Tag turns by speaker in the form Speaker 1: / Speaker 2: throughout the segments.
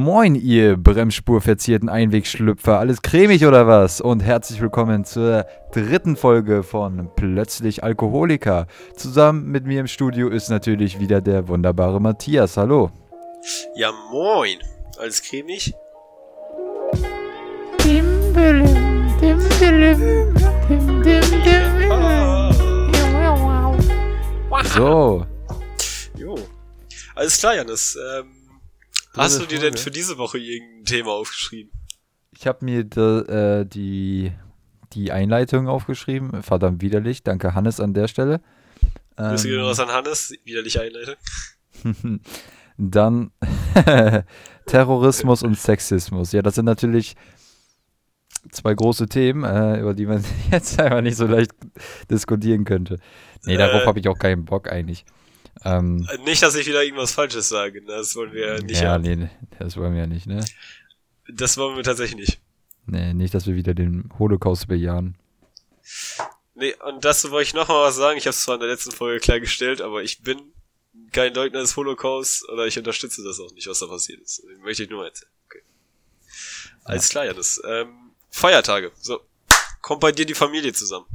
Speaker 1: Moin, ihr bremsspurverzierten Einwegschlüpfer. Alles cremig oder was? Und herzlich willkommen zur dritten Folge von Plötzlich Alkoholiker. Zusammen mit mir im Studio ist natürlich wieder der wunderbare Matthias. Hallo.
Speaker 2: Ja, moin. Alles cremig?
Speaker 3: Dim, dim, dim, dim, dim, dim, dim.
Speaker 1: So,
Speaker 2: Jo. Alles klar, Janis. Ähm, hast du dir denn
Speaker 1: Folge.
Speaker 2: für diese Woche irgendein Thema aufgeschrieben?
Speaker 1: ich habe mir da, äh, die, die Einleitung aufgeschrieben. Verdammt widerlich. Danke, Hannes, an der Stelle.
Speaker 2: Grüße gehen
Speaker 1: Ähm,
Speaker 2: raus an Hannes. Widerliche Einleitung.
Speaker 1: Dann Terrorismus und Sexismus. Ja, das sind natürlich zwei große Themen, äh, über die man jetzt einfach nicht so leicht diskutieren könnte. Nee, darauf
Speaker 2: Äh.
Speaker 1: habe ich auch keinen Bock eigentlich. Ähm,
Speaker 2: Äh, Nicht, dass ich wieder irgendwas Falsches sage. ne? Das wollen wir nicht
Speaker 1: ja,
Speaker 2: haben.
Speaker 1: nee, das wollen wir ja nicht, ne?
Speaker 2: Das wollen wir tatsächlich nicht.
Speaker 1: Nee, nicht, dass wir wieder den Holocaust bejahen.
Speaker 2: Nee, und dazu wollte ich noch mal was sagen. Ich habe es zwar in der letzten Folge klargestellt, aber ich bin kein Leugner des Holocaust oder ich unterstütze das auch nicht, was da passiert ist. Möchte ich nur mal erzählen. Okay. Alles klar, Janis. Ähm, Feiertage. So. Kommt bei dir die Familie zusammen?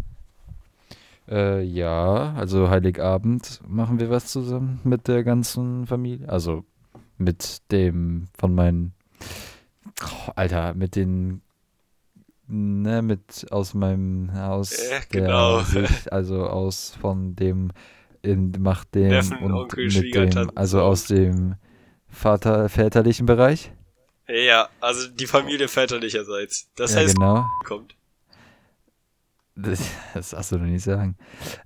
Speaker 1: Äh, ja, also Heiligabend machen wir was zusammen mit der ganzen Familie. Also mit dem von meinen, oh, Alter, mit den, ne, mit aus meinem Haus,
Speaker 2: Äh, genau.
Speaker 1: Sicht, also aus von dem, in, macht dem
Speaker 2: Neffen,
Speaker 1: und
Speaker 2: Onkel,
Speaker 1: mit dem, also
Speaker 2: so.
Speaker 1: aus dem Vater, väterlichen Bereich.
Speaker 2: Ja, also die Familie väterlicherseits. Das
Speaker 1: ja,
Speaker 2: heißt,
Speaker 1: genau.
Speaker 2: kommt.
Speaker 1: Das, das darfst du doch nicht sagen.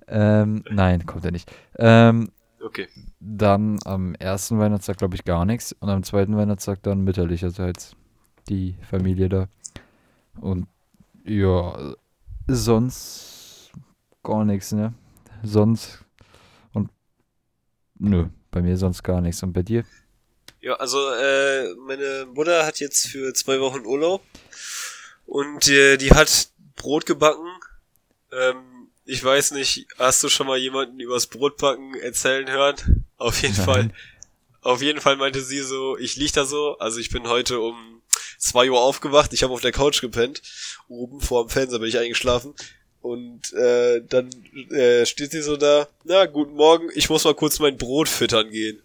Speaker 1: Ähm, nein, kommt er nicht. Ähm,
Speaker 2: Okay.
Speaker 1: Dann am ersten Weihnachtstag, glaube ich, gar nichts. Und am zweiten Weihnachtstag dann mütterlicherseits die Familie da. Und ja, sonst gar nichts, ne? Sonst und nö, bei mir sonst gar nichts. Und bei dir?
Speaker 2: Ja, also äh, meine Mutter hat jetzt für zwei Wochen Urlaub und äh, die hat Brot gebacken. Ähm, ich weiß nicht, hast du schon mal jemanden übers Brotbacken erzählen hören? Auf jeden
Speaker 1: Nein.
Speaker 2: Fall. Auf jeden Fall meinte sie so, ich lieg da so, also ich bin heute um zwei Uhr aufgewacht, ich habe auf der Couch gepennt, oben vor dem Fernseher bin ich eingeschlafen und äh, dann äh, steht sie so da, na, guten Morgen, ich muss mal kurz mein Brot füttern gehen.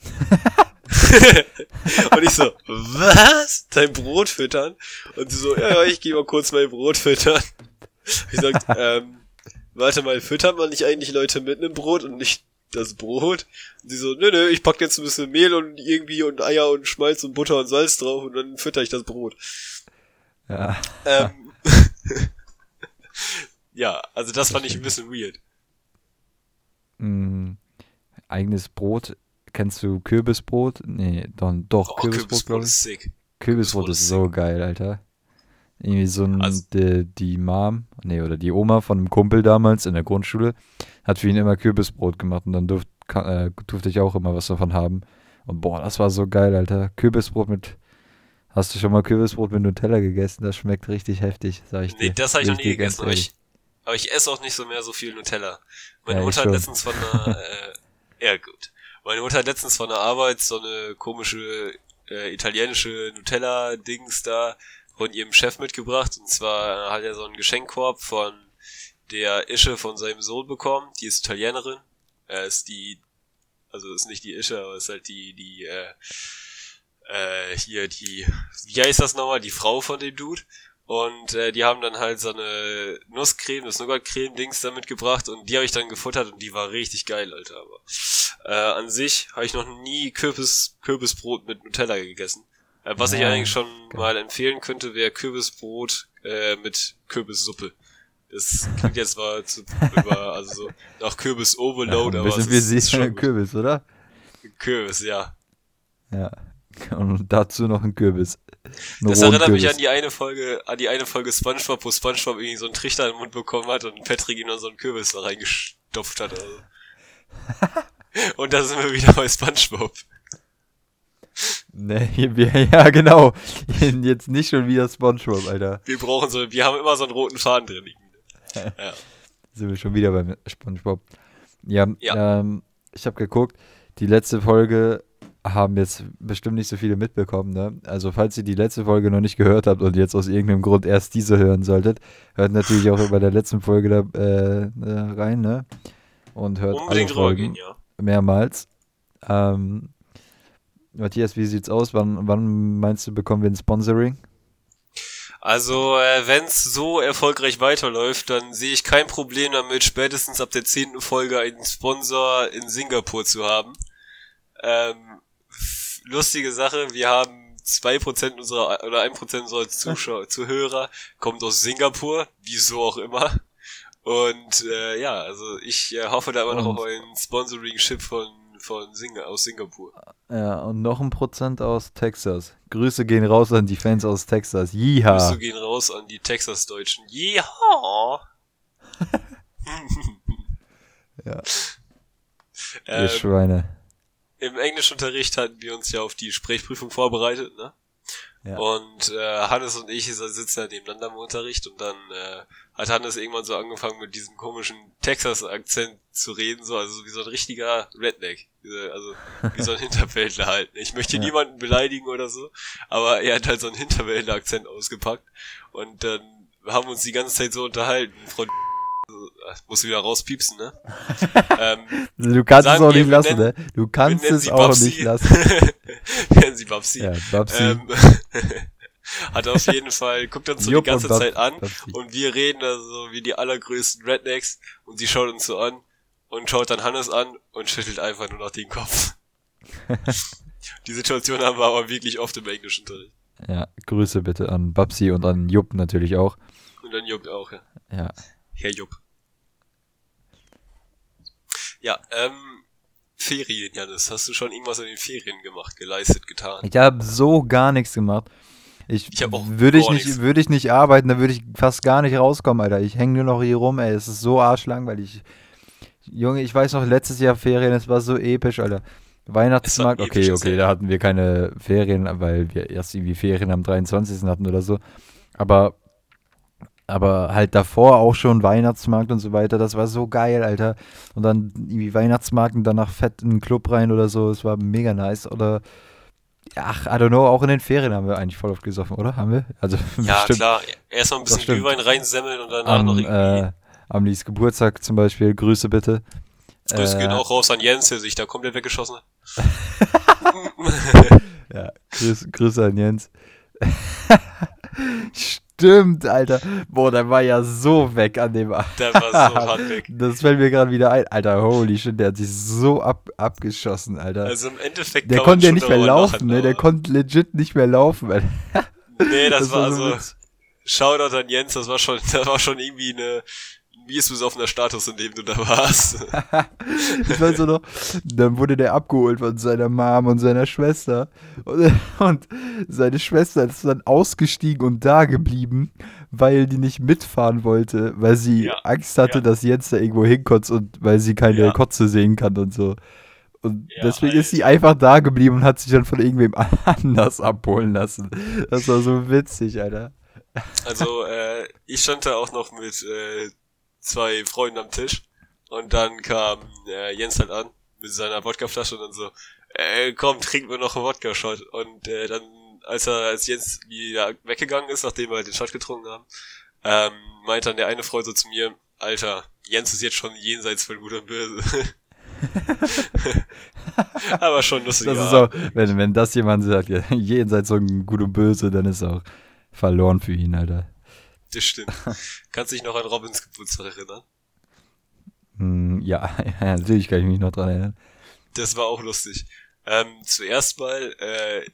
Speaker 2: und ich so, was? Dein Brot füttern? Und sie so, ja, ja, ich gehe mal kurz mein Brot füttern. Ich sag, ähm, warte mal, füttert man nicht eigentlich Leute mit einem Brot und nicht das Brot? Und sie so, nö, nö, ich pack jetzt ein bisschen Mehl und irgendwie und Eier und Schmalz und Butter und Salz drauf und dann fütter ich das Brot.
Speaker 1: Ja.
Speaker 2: Ähm, ja, also das fand ich ein bisschen weird.
Speaker 1: Mm, eigenes Brot. Kennst du Kürbisbrot? Nee, dann doch,
Speaker 2: Oh,
Speaker 1: Kürbisbrot,
Speaker 2: Kürbisbrot ist sick.
Speaker 1: Kürbisbrot
Speaker 2: Kürbisbrot
Speaker 1: ist
Speaker 2: ist
Speaker 1: so geil, Alter. Irgendwie so ein,
Speaker 2: Also-
Speaker 1: die, die Mom, nee, oder die Oma von einem Kumpel damals in der Grundschule hat für ihn immer Kürbisbrot gemacht und dann durft, äh, durfte ich auch immer was davon haben. Und boah, das war so geil, Alter. Kürbisbrot mit, hast du schon mal Kürbisbrot mit Nutella gegessen? Das schmeckt richtig heftig, sag ich dir.
Speaker 2: Nee, das habe ich noch nie gegessen, aber ich, aber ich esse auch nicht so mehr so viel Nutella. Meine
Speaker 1: Ja,
Speaker 2: Mutter hat letztens von einer, äh, ja gut. Meine Mutter hat letztens von der Arbeit so eine komische äh, italienische Nutella-Dings da von ihrem Chef mitgebracht. Und zwar hat er so einen Geschenkkorb von der Ische von seinem Sohn bekommen. Die ist Italienerin. Er ist die, also ist nicht die Ische, aber ist halt die, die, äh, äh, hier die, wie heißt das nochmal, die Frau von dem Dude. Und äh, die haben dann halt so eine Nusscreme, das Nougat-Creme-Dings da mitgebracht und die habe ich dann gefuttert und die war richtig geil, Alter. Aber äh, an sich habe ich noch nie Kürbis, Kürbisbrot mit Nutella gegessen. Äh, was ich
Speaker 1: Ja,
Speaker 2: eigentlich schon
Speaker 1: geil.
Speaker 2: mal empfehlen könnte, wäre Kürbisbrot äh, mit Kürbissuppe. Das klingt jetzt mal zu, über, also so nach Kürbis
Speaker 1: Ja,
Speaker 2: Overload,
Speaker 1: ein
Speaker 2: aber
Speaker 1: bisschen
Speaker 2: ist, ist
Speaker 1: sie
Speaker 2: schon.
Speaker 1: Kürbis, oder?
Speaker 2: Kürbis, ja.
Speaker 1: Ja. Und dazu noch ein Kürbis. Einen
Speaker 2: Das erinnert mich
Speaker 1: Kürbis.
Speaker 2: an die eine Folge, an die eine Folge Spongebob, wo Spongebob irgendwie so einen Trichter im Mund bekommen hat und Patrick ihm dann so einen Kürbis da reingestopft hat. Also. und da sind wir wieder bei Spongebob.
Speaker 1: Wir, ja, genau. Jetzt nicht schon wieder Spongebob, Alter.
Speaker 2: Wir brauchen so, wir haben immer so einen roten Faden drin liegen. Ja.
Speaker 1: Sind wir schon wieder beim Spongebob. Ja,
Speaker 2: Ja.
Speaker 1: Ähm, ich habe geguckt, die letzte Folge haben jetzt bestimmt nicht so viele mitbekommen, ne? Also falls ihr die letzte Folge noch nicht gehört habt und jetzt aus irgendeinem Grund erst diese hören solltet, hört natürlich auch bei der letzten Folge da, äh, äh, rein, ne? Und hört
Speaker 2: Unbedingt
Speaker 1: alle Folgen
Speaker 2: rübergehen, ja.
Speaker 1: mehrmals. Ähm, Matthias, wie sieht's aus? Wann, wann meinst du, bekommen wir ein Sponsoring?
Speaker 2: Also, äh, wenn es so erfolgreich weiterläuft, dann sehe ich kein Problem damit, spätestens ab der zehnten Folge einen Sponsor in Singapur zu haben. Ähm, lustige Sache, wir haben 2% unserer oder 1% unserer Zuschauer, Zuhörer kommt aus Singapur, wieso auch immer. Und äh, ja, also ich äh, hoffe da immer noch auf ein Sponsoring-Chip von, von Sing aus Singapur.
Speaker 1: Ja, und noch ein Prozent aus Texas. Grüße gehen raus an die Fans aus Texas. Yeeha!
Speaker 2: Grüße gehen raus an die Texas-Deutschen. Ja.
Speaker 1: Ja. Ihr
Speaker 2: Ähm,
Speaker 1: Schweine.
Speaker 2: Im Englischunterricht hatten wir uns ja auf die Sprechprüfung vorbereitet, ne?
Speaker 1: Ja.
Speaker 2: Und äh, Hannes und ich sitzen ja nebeneinander im Unterricht und dann äh, hat Hannes irgendwann so angefangen mit diesem komischen Texas-Akzent zu reden, so also wie so ein richtiger Redneck, also wie so ein Hinterwäldler halt. Ich möchte
Speaker 1: Ja.
Speaker 2: niemanden beleidigen oder so, aber er hat halt so einen Hinterwäldler-Akzent ausgepackt und dann haben wir uns die ganze Zeit so unterhalten. Frau muss wieder rauspiepsen, ne? ähm,
Speaker 1: Du kannst es auch
Speaker 2: wir,
Speaker 1: nicht
Speaker 2: wir
Speaker 1: lassen,
Speaker 2: nennen-
Speaker 1: ne? Du kannst es auch
Speaker 2: Babsi.
Speaker 1: nicht lassen.
Speaker 2: Nennen sie Babsi.
Speaker 1: Ja, Babsi.
Speaker 2: Ähm, hat auf jeden Fall, guckt uns so
Speaker 1: Jupp
Speaker 2: die ganze Zeit an
Speaker 1: Babsi.
Speaker 2: und wir reden da so wie die allergrößten Rednecks und sie schaut uns so an und schaut dann Hannes an und schüttelt einfach nur noch den Kopf. die Situation haben wir aber wirklich oft im Englischunterricht.
Speaker 1: Ja, Grüße bitte an Babsi und an Jupp natürlich auch.
Speaker 2: Und dann Jupp auch, ja.
Speaker 1: Ja.
Speaker 2: Herr Jupp. Ja, ähm, Ferien, Janis. Hast du schon irgendwas in den Ferien gemacht, geleistet, getan?
Speaker 1: Ich habe so gar nichts gemacht. Ich,
Speaker 2: Ich
Speaker 1: würde ich nicht, würde ich nicht arbeiten, dann würde ich fast gar nicht rauskommen, Alter. Ich hänge nur noch hier rum, ey. Es ist so arschlangweilig. Junge, ich weiß noch, letztes Jahr Ferien, es war so episch, Alter. Weihnachtsmarkt, okay, okay,
Speaker 2: ja.
Speaker 1: da hatten wir keine Ferien, weil wir erst irgendwie Ferien am 23. hatten oder so. Aber, aber halt davor auch schon Weihnachtsmarkt und so weiter, das war so geil, Alter. Und dann irgendwie Weihnachtsmarkt und danach fett in den Club rein oder so, es war mega nice. Oder, ach, I don't know, auch in den Ferien haben wir eigentlich voll oft gesoffen, oder? Haben wir? Also,
Speaker 2: Ja,
Speaker 1: bestimmt
Speaker 2: klar. Erstmal ein bisschen. Glühwein reinsemmeln und danach noch
Speaker 1: am,
Speaker 2: irgendwie.
Speaker 1: äh, am Lies Geburtstag zum Beispiel, Grüße bitte.
Speaker 2: Grüße
Speaker 1: äh,
Speaker 2: gehen auch raus an Jens, der sich da komplett weggeschossen hat.
Speaker 1: Ja, Grüß, Grüße an Jens. Stimmt, Alter. Boah, der war ja so weg an dem.
Speaker 2: Der war so hart weg.
Speaker 1: Das fällt mir gerade wieder ein. Alter, holy shit, der hat sich so ab, abgeschossen, Alter.
Speaker 2: Also im Endeffekt
Speaker 1: der konnte ja nicht mehr laufen, ne? Der konnte legit nicht mehr laufen, Alter.
Speaker 2: Nee, das, war
Speaker 1: so
Speaker 2: also. Shoutout an Jens, das war schon, das war schon irgendwie eine, wie ist besoffener Status, in dem du da warst.
Speaker 1: Ich weiß noch, dann wurde der abgeholt von seiner Mom und seiner Schwester. Und, und seine Schwester ist dann ausgestiegen und da geblieben, weil die nicht mitfahren wollte, weil sie
Speaker 2: Ja,
Speaker 1: Angst hatte,
Speaker 2: ja.
Speaker 1: dass Jens da irgendwo hinkotzt und weil sie keine
Speaker 2: Ja.
Speaker 1: Kotze sehen kann und so. Und
Speaker 2: Ja,
Speaker 1: deswegen ist sie
Speaker 2: Alter.
Speaker 1: einfach da geblieben und hat sich dann von irgendwem anders abholen lassen. Das war so witzig, Alter.
Speaker 2: Also, äh, ich stand da auch noch mit äh, zwei Freunden am Tisch und dann kam äh, Jens halt an mit seiner Wodkaflasche und dann so, äh, komm, trink mir noch einen Wodka-Shot. Und äh, dann, als er, als Jens wieder weggegangen ist, nachdem wir halt den Shot getrunken haben, ähm, meinte dann der eine Freund so zu mir, Alter, Jens ist jetzt schon jenseits von gut und böse. Aber schon lustig.
Speaker 1: Das ist auch, wenn, wenn das jemand sagt, jenseits so ein Gut und Böse, dann ist auch verloren für ihn, Alter.
Speaker 2: Das stimmt. Kannst dich noch an Robins Geburtstag erinnern?
Speaker 1: Hm, ja, ja, natürlich kann ich mich noch dran erinnern.
Speaker 2: Das war auch lustig. Ähm, zuerst mal, äh,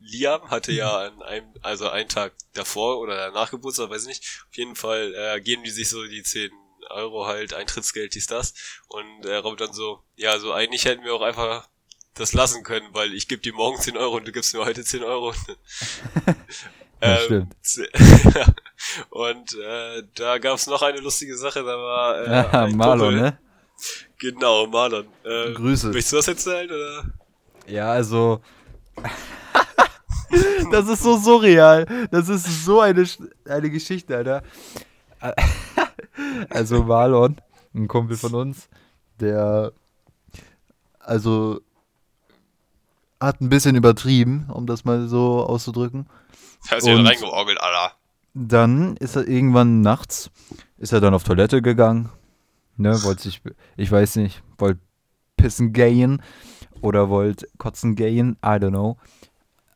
Speaker 2: Liam hatte ja an einem, also einen Tag davor oder danach Geburtstag, weiß ich nicht. Auf jeden Fall äh, geben die sich so die 10 Euro halt, Eintrittsgeld, dies, das. Und äh, Robin dann so, ja, so eigentlich hätten wir auch einfach das lassen können, weil ich gebe dir morgen 10 Euro und du gibst mir heute 10 Euro.
Speaker 1: Ja, stimmt.
Speaker 2: Und äh, da gab's noch eine lustige Sache, da war äh,
Speaker 1: Ja, Marlon,
Speaker 2: Kumpel-
Speaker 1: ne?
Speaker 2: Genau, Marlon. Äh,
Speaker 1: Grüße.
Speaker 2: Möchtest du das erzählen, oder?
Speaker 1: Ja, also. das ist so surreal. Das ist so eine, eine Geschichte, Alter. Also Marlon, ein Kumpel von uns, der. Also. hat ein bisschen übertrieben, um das mal so auszudrücken.
Speaker 2: Da ist wieder reingeorgelt, Alter.
Speaker 1: Dann ist er irgendwann nachts, ist er dann auf Toilette gegangen. Ne, wollte sich, ich weiß nicht, wollte pissen gehen oder wollte kotzen gehen, I don't know.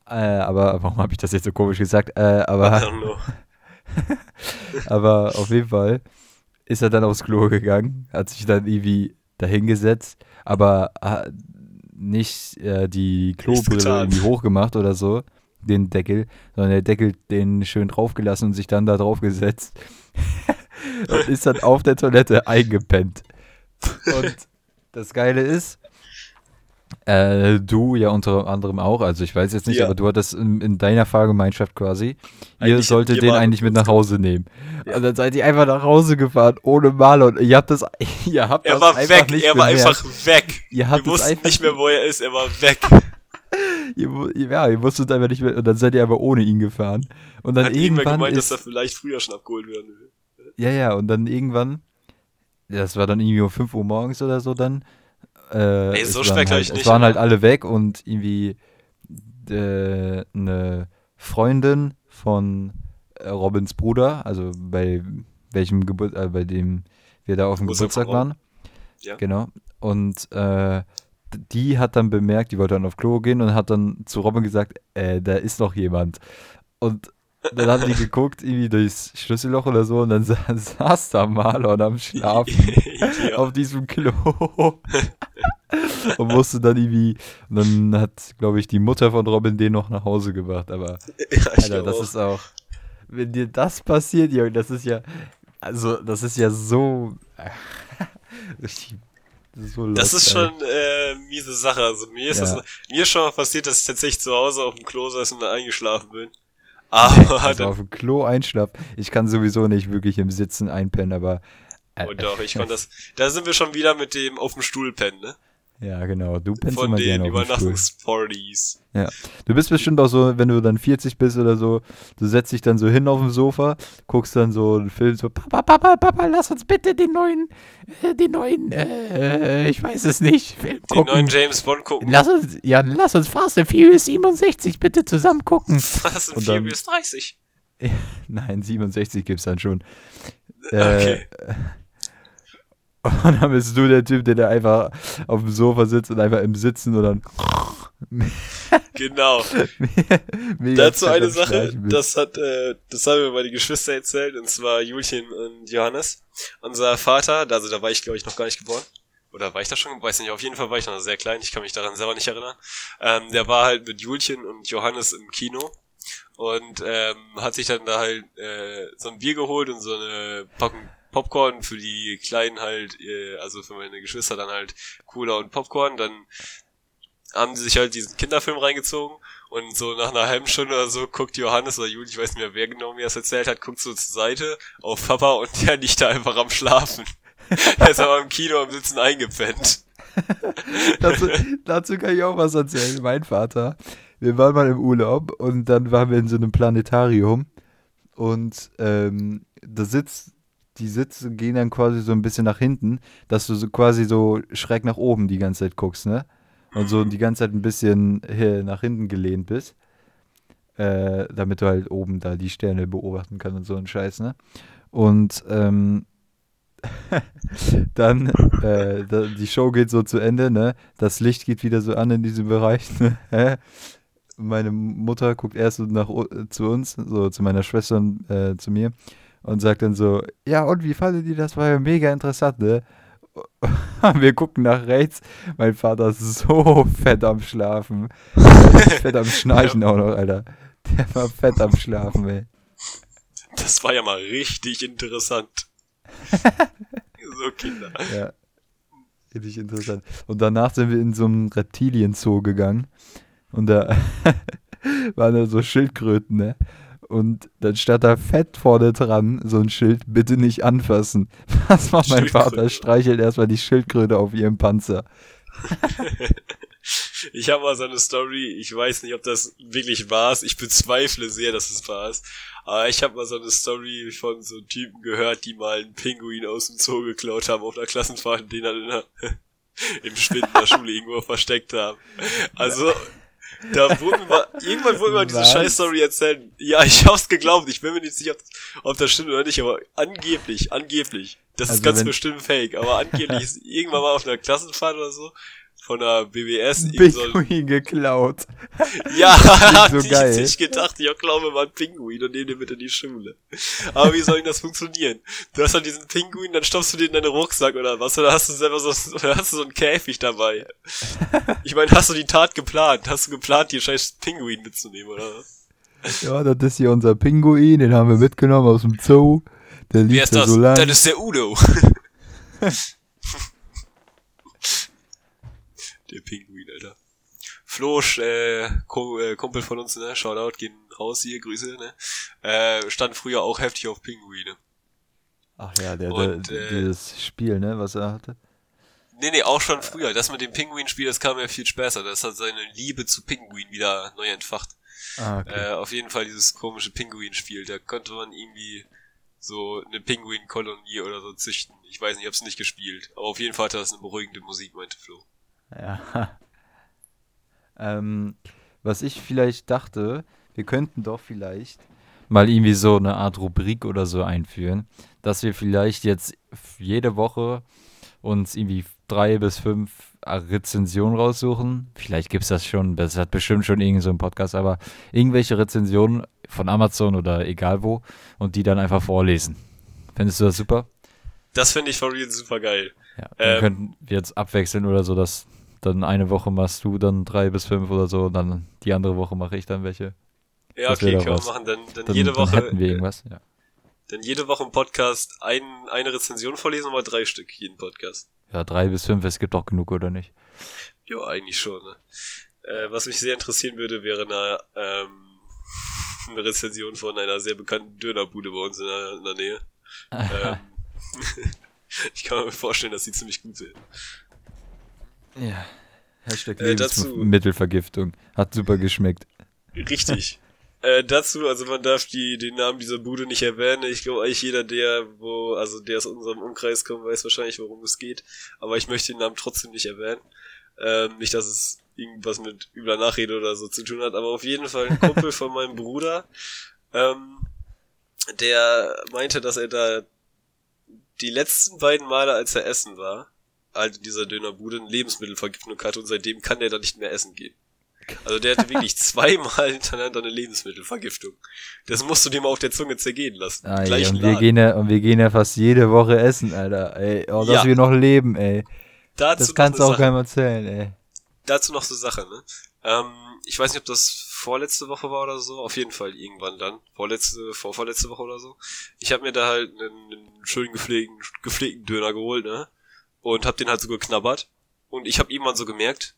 Speaker 1: Äh, aber warum habe ich das jetzt so komisch gesagt? Äh,
Speaker 2: I
Speaker 1: aber,
Speaker 2: don't know.
Speaker 1: aber auf jeden Fall ist er dann aufs Klo gegangen, hat sich dann irgendwie dahingesetzt, aber nicht äh, die Klobrille irgendwie hochgemacht oder so, den Deckel, sondern der Deckel den schön draufgelassen und sich dann da draufgesetzt und ist dann auf der Toilette eingepennt. Und das Geile ist, äh, du ja unter anderem auch, also ich weiß jetzt nicht,
Speaker 2: Ja.
Speaker 1: aber du hattest in, in deiner Fahrgemeinschaft quasi, ihr
Speaker 2: Eigentlich
Speaker 1: solltet
Speaker 2: wir
Speaker 1: den eigentlich mit nach Hause nehmen.
Speaker 2: Ja.
Speaker 1: Und dann seid ihr einfach nach Hause gefahren, ohne Mal und ihr habt das, ihr habt
Speaker 2: Er
Speaker 1: das
Speaker 2: war
Speaker 1: einfach
Speaker 2: weg,
Speaker 1: nicht
Speaker 2: er war
Speaker 1: bemerkt.
Speaker 2: einfach weg.
Speaker 1: Ihr habt
Speaker 2: Wir
Speaker 1: es
Speaker 2: wussten
Speaker 1: einfach
Speaker 2: nicht mehr, wo er ist, er war weg.
Speaker 1: Ihr, ja, ihr wusstet einfach nicht mehr, und dann seid ihr aber ohne ihn gefahren. Und dann
Speaker 2: Hat
Speaker 1: irgendwann
Speaker 2: gemeint,
Speaker 1: ist,
Speaker 2: dass er vielleicht früher schon abgeholt werden will.
Speaker 1: Ja, ja, und dann irgendwann, das war dann irgendwie um 5 Uhr morgens oder so dann. Äh, es
Speaker 2: so
Speaker 1: waren
Speaker 2: spät glaub
Speaker 1: halt,
Speaker 2: ich nicht,
Speaker 1: Es waren
Speaker 2: aber-
Speaker 1: halt alle weg und irgendwie äh, eine Freundin von äh, Robins Bruder, also bei welchem Geburt, äh, bei dem wir da auf dem
Speaker 2: Geburtstag
Speaker 1: Geburtstag waren.
Speaker 2: Ja.
Speaker 1: Genau. Und äh, die hat dann bemerkt, die wollte dann auf Klo gehen und hat dann zu Robin gesagt, äh, da ist noch jemand. Und dann haben die geguckt, irgendwie durchs Schlüsselloch oder so, und dann sa saß da Marlon am Schlafen
Speaker 2: ja.
Speaker 1: auf diesem Klo. und musste dann irgendwie, und dann hat, glaube ich, die Mutter von Robin den noch nach Hause gebracht. Aber,
Speaker 2: ja,
Speaker 1: Alter, das
Speaker 2: auch.
Speaker 1: ist auch, wenn dir das passiert, Junge, das ist ja, also, das ist ja so, das ist so
Speaker 2: Das
Speaker 1: lost,
Speaker 2: ist
Speaker 1: ey.
Speaker 2: schon äh, miese Sache. Also mir ist
Speaker 1: Ja.
Speaker 2: das mir ist schon mal passiert, dass ich tatsächlich zu Hause auf dem Klo saß und eingeschlafen bin. Aber
Speaker 1: Also auf dem Klo einschlafen. Ich kann sowieso nicht wirklich im Sitzen einpennen, aber. äh,
Speaker 2: oh doch, ich konnte das. Da sind wir schon wieder mit dem auf dem Stuhl pennen, ne?
Speaker 1: Ja, genau. Du pennst
Speaker 2: Von
Speaker 1: immer
Speaker 2: den. Übernachtungspartys.
Speaker 1: Ja. Du bist bestimmt auch so, wenn du dann 40 bist oder so, du setzt dich dann so hin auf dem Sofa, guckst dann so einen Film, so,
Speaker 3: Papa, Papa, Papa, lass uns bitte den neuen, äh, den neuen, äh, ich weiß es nicht, Film
Speaker 2: Den neuen
Speaker 3: gucken.
Speaker 2: James Bond gucken.
Speaker 3: Lass uns, ja, lass uns Fast and Furious 67 bitte zusammen gucken.
Speaker 1: Dann-
Speaker 2: 4 bis 30?
Speaker 1: nein, 67 gibt's dann schon.
Speaker 2: Okay.
Speaker 1: Und dann bist du der Typ, der da einfach auf dem Sofa sitzt und einfach im Sitzen und dann
Speaker 2: Genau. Dazu eine Sache, das hat, äh, das haben mir meine Geschwister erzählt, und zwar Julchen und Johannes. Unser Vater, also da war ich glaube ich noch gar nicht geboren. Oder war ich da schon? Weiß nicht, auf jeden Fall war ich noch sehr klein, ich kann mich daran selber nicht erinnern. Ähm, der war halt mit Julchen und Johannes im Kino und ähm, hat sich dann da halt äh, so ein Bier geholt und so eine Packung Popcorn für die Kleinen halt, äh, also für meine Geschwister dann halt Cola und Popcorn. Dann haben die sich halt diesen Kinderfilm reingezogen und so nach einer halben Stunde oder so guckt Johannes oder Juli, ich weiß nicht mehr, wer genau mir das erzählt hat, guckt so zur Seite auf Papa und der liegt da einfach am Schlafen. Der ist aber im Kino am Sitzen eingepennt.
Speaker 1: dazu, dazu kann ich auch was erzählen. Mein Vater, wir waren mal im Urlaub und dann waren wir in so einem Planetarium und ähm, da sitzt, die Sitze gehen dann quasi so ein bisschen nach hinten, dass du so quasi so schräg nach oben die ganze Zeit guckst, ne? Und so die ganze Zeit ein bisschen nach hinten gelehnt bist. Äh, damit du halt oben da die Sterne beobachten kannst und so ein Scheiß, ne? Und ähm, dann, äh, da, die Show geht so zu Ende, ne? Das Licht geht wieder so an in diesem Bereich, ne? Meine Mutter guckt erst so nach u- zu uns, so zu meiner Schwester und äh, zu mir und sagt dann so, ja und wie fandet ihr das? War ja mega interessant, ne? Wir gucken nach rechts, mein Vater ist so fett am Schlafen. fett am Schnarchen auch noch, Alter. Der war fett am Schlafen, ey.
Speaker 2: Das war ja mal richtig interessant. so Kinder.
Speaker 1: Ja. Richtig interessant. Und danach sind wir in so einem Reptilienzoo gegangen. Und da waren da so Schildkröten, ne? Und dann stand da fett vorne dran so ein Schild, bitte nicht anfassen. Was macht mein Vater? Streichelt erstmal die Schildkröte auf ihrem Panzer.
Speaker 2: Ich habe mal so eine Story, ich weiß nicht, ob das wirklich wahr ist. Ich bezweifle sehr, dass es wahr ist. Aber ich habe mal so eine Story von so Typen gehört, die mal einen Pinguin aus dem Zoo geklaut haben auf einer Klassenfahrt den dann in der, im Spind in der Schule irgendwo versteckt haben. Also, Da wurde mir mal, irgendwann wurde mir mal diese
Speaker 1: Was?
Speaker 2: scheiß Story erzählt. Ja, ich hab's geglaubt. Ich bin mir nicht sicher, ob, das stimmt oder nicht, aber angeblich, angeblich. Das
Speaker 1: Also
Speaker 2: ist ganz bestimmt fake, aber angeblich ist irgendwann mal auf einer Klassenfahrt oder so von der BBS
Speaker 1: Pinguin geklaut.
Speaker 2: Ja, hab
Speaker 1: so
Speaker 2: ich
Speaker 1: geil.
Speaker 2: nicht gedacht. Ich glaube, mal ein Pinguin und nehm den mit in die Schule. Aber wie soll denn das funktionieren? Du hast halt diesen Pinguin, dann stopfst du den in deinen Rucksack oder was? Oder hast du selber so, oder hast du so einen Käfig dabei? Ich meine, hast du die Tat geplant? Hast du geplant, die scheiß Pinguin mitzunehmen, oder was?
Speaker 1: Ja, das ist hier unser Pinguin, den haben wir mitgenommen aus dem Zoo. Der
Speaker 2: Wer
Speaker 1: liegt
Speaker 2: ist
Speaker 1: da
Speaker 2: das?
Speaker 1: so lang.
Speaker 2: Das ist der Udo. Der Pinguin, Alter. Flo, äh, äh, Kumpel von uns, ne? Shoutout, gehen raus hier, Grüße, ne? Äh, stand früher auch heftig auf Pinguine.
Speaker 1: Ach ja, der,
Speaker 2: Und,
Speaker 1: der,
Speaker 2: äh,
Speaker 1: dieses Spiel, ne, was er hatte.
Speaker 2: Nee, nee, auch schon früher. Das mit dem Pinguin-Spiel, das kam ja viel später. Das hat seine Liebe zu Pinguin wieder neu entfacht.
Speaker 1: Ah, okay.
Speaker 2: Äh, auf jeden Fall dieses komische Pinguin-Spiel. Da konnte man irgendwie so eine Pinguin-Kolonie oder so züchten. Ich weiß nicht, ich hab's nicht gespielt. Aber auf jeden Fall hatte das eine beruhigende Musik, meinte Flo.
Speaker 1: Ja. ähm, was ich vielleicht dachte, wir könnten doch vielleicht mal irgendwie so eine Art Rubrik oder so einführen, dass wir vielleicht jetzt jede Woche uns irgendwie drei bis fünf äh, Rezensionen raussuchen. Vielleicht gibt es das schon, das hat bestimmt schon irgend so ein Podcast, aber irgendwelche Rezensionen von Amazon oder egal wo und die dann einfach vorlesen. Findest du das super?
Speaker 2: Das finde ich for real super geil.
Speaker 1: Ja, dann
Speaker 2: Ähm.
Speaker 1: könnten wir jetzt abwechseln oder so, dass dann eine Woche machst du dann drei bis fünf oder so, und dann die andere Woche mache ich dann welche.
Speaker 2: Ja,
Speaker 1: Das
Speaker 2: okay,
Speaker 1: doch
Speaker 2: können wir machen. Dann, dann
Speaker 1: Dann,
Speaker 2: jede Woche,
Speaker 1: dann hätten wir
Speaker 2: äh,
Speaker 1: irgendwas. Ja.
Speaker 2: dann jede Woche im Podcast ein, eine Rezension vorlesen, aber drei Stück jeden Podcast.
Speaker 1: ja, drei bis fünf, es gibt auch genug, oder nicht?
Speaker 2: Ja, eigentlich schon, ne? Äh, was mich sehr interessieren würde, wäre eine, ähm, eine Rezension von einer sehr bekannten Dönerbude bei uns in der, in der Nähe. Ähm, ich kann mir vorstellen, dass die ziemlich gut sind.
Speaker 1: Ja. Hashtag
Speaker 2: Äh,
Speaker 1: Lebensmittelvergiftung. Hat super geschmeckt.
Speaker 2: Richtig. äh, dazu, also man darf die, den Namen dieser Bude nicht erwähnen. Ich glaube eigentlich jeder, der, wo, also der aus unserem Umkreis kommt, weiß wahrscheinlich, worum es geht. Aber ich möchte den Namen trotzdem nicht erwähnen. Ähm, nicht, dass es irgendwas mit übler Nachrede oder so zu tun hat, aber auf jeden Fall ein Kumpel von meinem Bruder, ähm, der meinte, dass er da die letzten beiden Male, als er essen war, in dieser Dönerbude, eine Lebensmittelvergiftung hatte und seitdem kann der da nicht mehr essen gehen. Also der hatte wirklich zweimal hintereinander eine Lebensmittelvergiftung. Das musst du dir mal auf der Zunge zergehen lassen.
Speaker 1: Ah, ey, und, wir
Speaker 2: Laden.
Speaker 1: gehen ja, und wir gehen ja fast jede Woche essen, Alter. Ey, oh, dass
Speaker 2: Ja.
Speaker 1: wir noch leben, ey.
Speaker 2: Dazu
Speaker 1: Das kannst du auch
Speaker 2: Sache.
Speaker 1: keinem erzählen, ey.
Speaker 2: dazu noch so Sache, ne? Ähm, ich weiß nicht, ob das vorletzte Woche war oder so. Auf jeden Fall irgendwann dann. Vorletzte, vorvorletzte Woche oder so. Ich habe mir da halt einen, einen schön gepflegten, gepflegten Döner geholt, ne? Und hab den halt so geknabbert. Und ich habe irgendwann so gemerkt,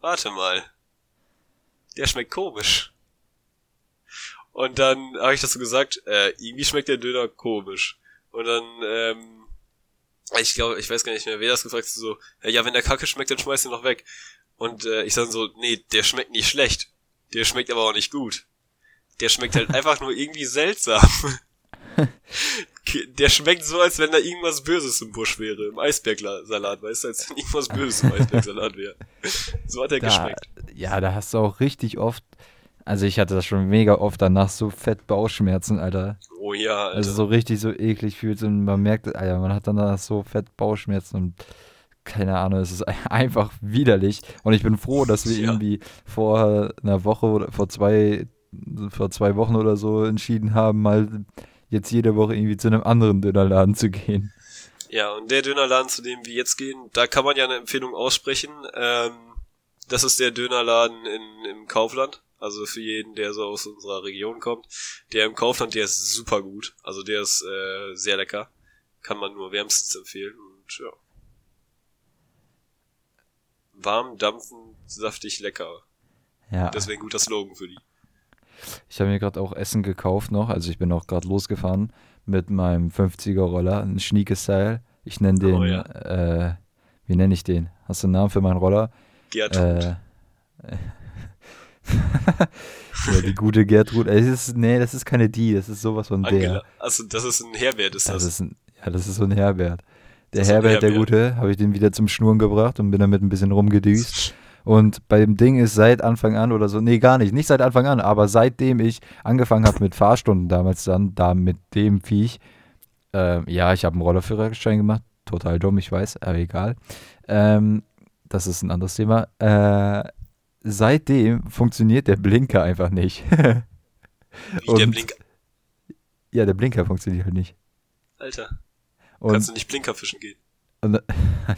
Speaker 2: warte mal, der schmeckt komisch. Und dann habe ich das so gesagt, äh, irgendwie schmeckt der Döner komisch. Und dann, ähm, ich glaube, ich weiß gar nicht mehr, wer das gefragt hat, so, ja, wenn der Kacke schmeckt, dann schmeiß ihn noch weg. Und äh, ich sag so, nee, der schmeckt nicht schlecht. Der schmeckt aber auch nicht gut. Der schmeckt halt einfach nur irgendwie seltsam. der schmeckt so, als wenn da irgendwas Böses im Busch wäre. Im Eisbergsalat, weißt du, als wenn irgendwas Böses im Eisbergsalat wäre. So hat er
Speaker 1: Da,
Speaker 2: geschmeckt.
Speaker 1: ja, da hast du auch richtig oft, also ich hatte das schon mega oft danach so fett Bauchschmerzen, Alter.
Speaker 2: Oh ja, Alter.
Speaker 1: Also so richtig so eklig fühlt und man merkt, Alter, man hat dann danach so fett Bauchschmerzen und keine Ahnung, es ist einfach widerlich. Und ich bin froh, dass wir
Speaker 2: Ja.
Speaker 1: irgendwie vor einer Woche oder vor zwei, vor zwei Wochen oder so entschieden haben, mal jetzt jede Woche irgendwie zu einem anderen Dönerladen zu gehen.
Speaker 2: Ja, und der Dönerladen, zu dem wir jetzt gehen, da kann man ja eine Empfehlung aussprechen. Ähm, das ist der Dönerladen in, im Kaufland. Also für jeden, der so aus unserer Region kommt. Der im Kaufland, der ist super gut. Also der ist äh, sehr lecker. Kann man nur wärmstens empfehlen. Und ja. Warm, dampfend, saftig, lecker.
Speaker 1: Ja,
Speaker 2: Deswegen guter Slogan für die.
Speaker 1: Ich habe mir gerade auch Essen gekauft noch. Also ich bin auch gerade losgefahren mit meinem 50er-Roller, ein Schnieke-Style. Ich nenne den,
Speaker 2: Oh ja.
Speaker 1: äh, wie nenne ich den? Hast du einen Namen für meinen Roller?
Speaker 2: Gertrud.
Speaker 1: Äh, ja, die gute Gertrud. Ey, das ist, nee, das ist keine die, das ist sowas von
Speaker 2: Angela.
Speaker 1: der.
Speaker 2: Also das ist ein Herbert, ist das.
Speaker 1: Das ist ein, ja, das ist so ein Herbert. Der
Speaker 2: ist ein
Speaker 1: Herbert, der
Speaker 2: Herbert.
Speaker 1: Gute, habe ich den wieder zum Schnurren gebracht und bin damit ein bisschen rumgedüst. Und beim Ding ist seit Anfang an oder so, nee, gar nicht, nicht seit Anfang an, aber seitdem ich angefangen habe mit Fahrstunden damals dann, da mit dem Viech, äh, ja, ich habe einen Rollerführerschein gemacht, total dumm, ich weiß, aber egal. Ähm, das ist ein anderes Thema. Äh, seitdem funktioniert der Blinker einfach nicht.
Speaker 2: Wie der
Speaker 1: Und-
Speaker 2: Blinker.
Speaker 1: ja, der Blinker funktioniert halt nicht.
Speaker 2: Alter,
Speaker 1: Und,
Speaker 2: kannst du nicht Blinker fischen gehen?
Speaker 1: Und dann-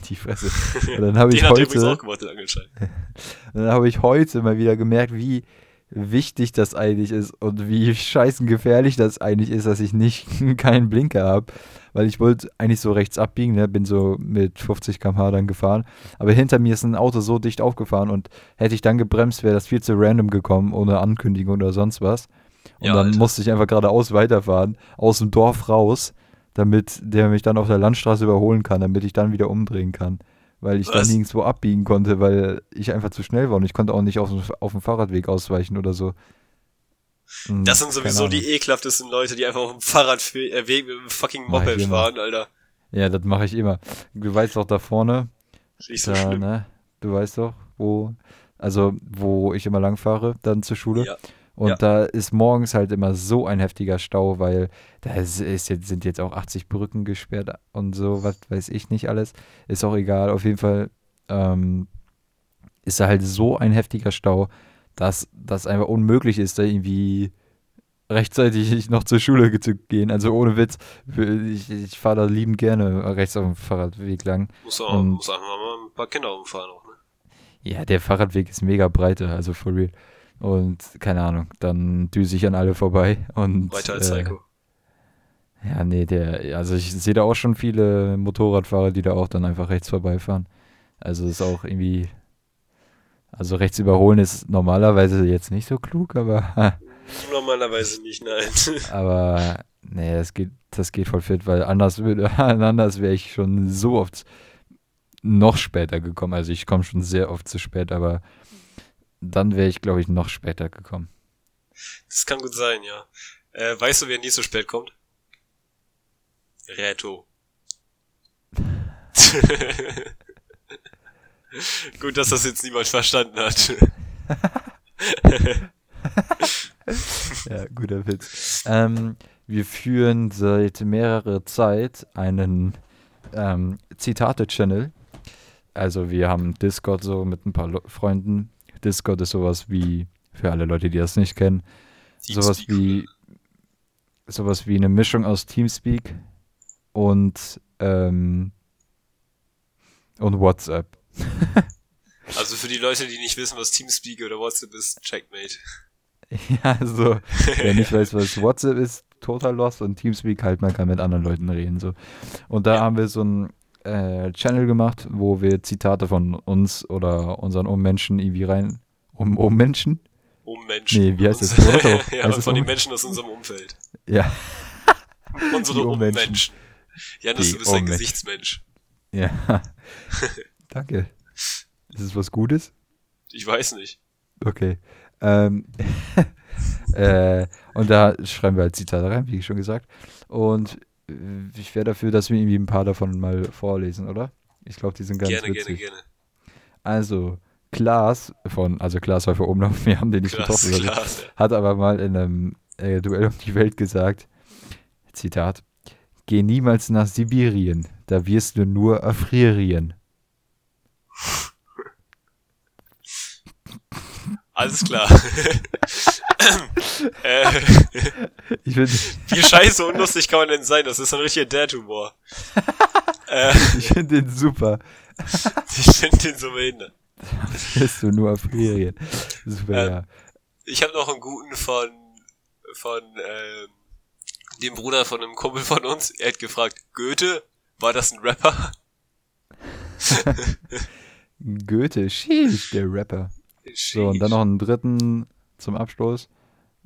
Speaker 1: die Fresse. Und dann habe ich heute,
Speaker 2: gemacht,
Speaker 1: dann habe ich heute mal wieder gemerkt, wie wichtig das eigentlich ist und wie scheißen gefährlich das eigentlich ist, dass ich nicht keinen Blinker habe. Weil ich wollte eigentlich so rechts abbiegen, ne? bin so mit 50 km/h dann gefahren. Aber hinter mir ist ein Auto so dicht aufgefahren und hätte ich dann gebremst, wäre das viel zu random gekommen, ohne Ankündigung oder sonst was. Und
Speaker 2: Ja,
Speaker 1: dann
Speaker 2: Alter.
Speaker 1: musste ich einfach geradeaus weiterfahren, aus dem Dorf raus, damit der mich dann auf der Landstraße überholen kann, damit ich dann wieder umdrehen kann. Weil ich dann
Speaker 2: Was?
Speaker 1: nirgendwo abbiegen konnte, weil ich einfach zu schnell war und ich konnte auch nicht auf, dem- auf dem Fahrradweg ausweichen oder so. Hm,
Speaker 2: Das sind sowieso die eklhaftesten Leute, die einfach auf dem Fahrradweg äh, mit dem fucking Moped fahren, Alter.
Speaker 1: Ja, das mache ich immer. Du weißt doch da vorne,
Speaker 2: Nicht so
Speaker 1: da,
Speaker 2: schlimm.
Speaker 1: ne? Du weißt doch, wo, also wo ich immer lang fahre, dann zur Schule.
Speaker 2: Ja.
Speaker 1: Und
Speaker 2: Ja.
Speaker 1: da ist morgens halt immer so ein heftiger Stau, weil da ist, ist jetzt, sind jetzt auch 80 Brücken gesperrt und so, was weiß ich nicht alles. Ist auch egal. Auf jeden Fall ähm, ist da halt so ein heftiger Stau, dass das einfach unmöglich ist, da irgendwie rechtzeitig noch zur Schule zu gehen. Also ohne Witz. Ich, ich fahre da liebend gerne rechts auf dem Fahrradweg lang.
Speaker 2: Muss, auch,
Speaker 1: Und-
Speaker 2: muss einfach mal ein paar Kinder umfahren auch, ne?
Speaker 1: Ja, der Fahrradweg ist mega breite, also for real. Und keine Ahnung, dann düse ich an alle vorbei und
Speaker 2: Weiter als
Speaker 1: äh,
Speaker 2: Psycho.
Speaker 1: Ja, nee, der, also ich sehe da auch schon viele Motorradfahrer, die da auch dann einfach rechts vorbeifahren. Also ist auch irgendwie, also rechts überholen ist normalerweise jetzt nicht so klug, aber,
Speaker 2: Normalerweise nicht, nein.
Speaker 1: aber nee, das geht, das geht voll fit, weil anders würde, anders wäre ich schon so oft noch später gekommen. Also ich komme schon sehr oft zu spät, aber dann wäre ich, glaube ich, noch später gekommen.
Speaker 2: Das kann gut sein, ja. Äh, weißt du, wer nie so spät kommt? Reto. gut, dass das jetzt niemand verstanden hat.
Speaker 1: Ja, guter Witz. Ähm, wir führen seit mehrerer Zeit einen ähm, Zitate-Channel. Also wir haben Discord so mit ein paar Freunden. Discord ist sowas wie, für alle Leute, die das nicht kennen, sowas
Speaker 2: Teamspeak.
Speaker 1: wie sowas wie eine Mischung aus Teamspeak und ähm, und WhatsApp.
Speaker 2: Also für die Leute, die nicht wissen, was Teamspeak oder WhatsApp ist, Checkmate.
Speaker 1: Ja, also wer nicht weiß, was WhatsApp ist, total lost und Teamspeak halt, man kann mit anderen Leuten reden. So. Und da
Speaker 2: Ja.
Speaker 1: haben wir so einen äh, Channel gemacht, wo wir Zitate von uns oder unseren Ummenschen irgendwie rein. Um, Ummenschen?
Speaker 2: Um Menschen.
Speaker 1: Nee, wie heißt das?
Speaker 2: Ja,
Speaker 1: Heißt
Speaker 2: von den
Speaker 1: um-
Speaker 2: Menschen aus unserem Umfeld.
Speaker 1: Ja.
Speaker 2: Unsere
Speaker 1: Ummenschen.
Speaker 2: Ummenschen. Janis, du bist ein. Gesichtsmensch.
Speaker 1: Ja. Danke. Ist es was Gutes?
Speaker 2: Ich weiß nicht.
Speaker 1: Okay. Ähm, äh, und da schreiben wir halt Zitate rein, wie schon gesagt. Und ich wäre dafür, dass wir irgendwie ein paar davon mal vorlesen, oder? Ich glaube, die sind ganz
Speaker 2: gerne,
Speaker 1: witzig.
Speaker 2: gerne, gerne.
Speaker 1: Also, Klaas von, also Klaas war für Umlauf, wir haben den nicht
Speaker 2: Krass,
Speaker 1: getroffen,
Speaker 2: ja.
Speaker 1: hat aber mal in einem äh, Duell um die Welt gesagt, Zitat, geh niemals nach Sibirien, da wirst du nur erfrieren.
Speaker 2: Alles klar. äh,
Speaker 1: Ich finde
Speaker 2: wie scheiße unlustig kann man denn sein? Das ist ein richtiger Dad-Humor. äh,
Speaker 1: ich find den super.
Speaker 2: ich finde den so behindert.
Speaker 1: Wirst du nur erfrieren. Super,
Speaker 2: Ähm,
Speaker 1: ja.
Speaker 2: Ich habe noch einen guten von, von ähm, dem Bruder von einem Kumpel von uns. Er hat gefragt, Goethe, war das ein Rapper?
Speaker 1: Goethe, sheesh, der Rapper. So, und dann noch einen dritten zum Abschluss.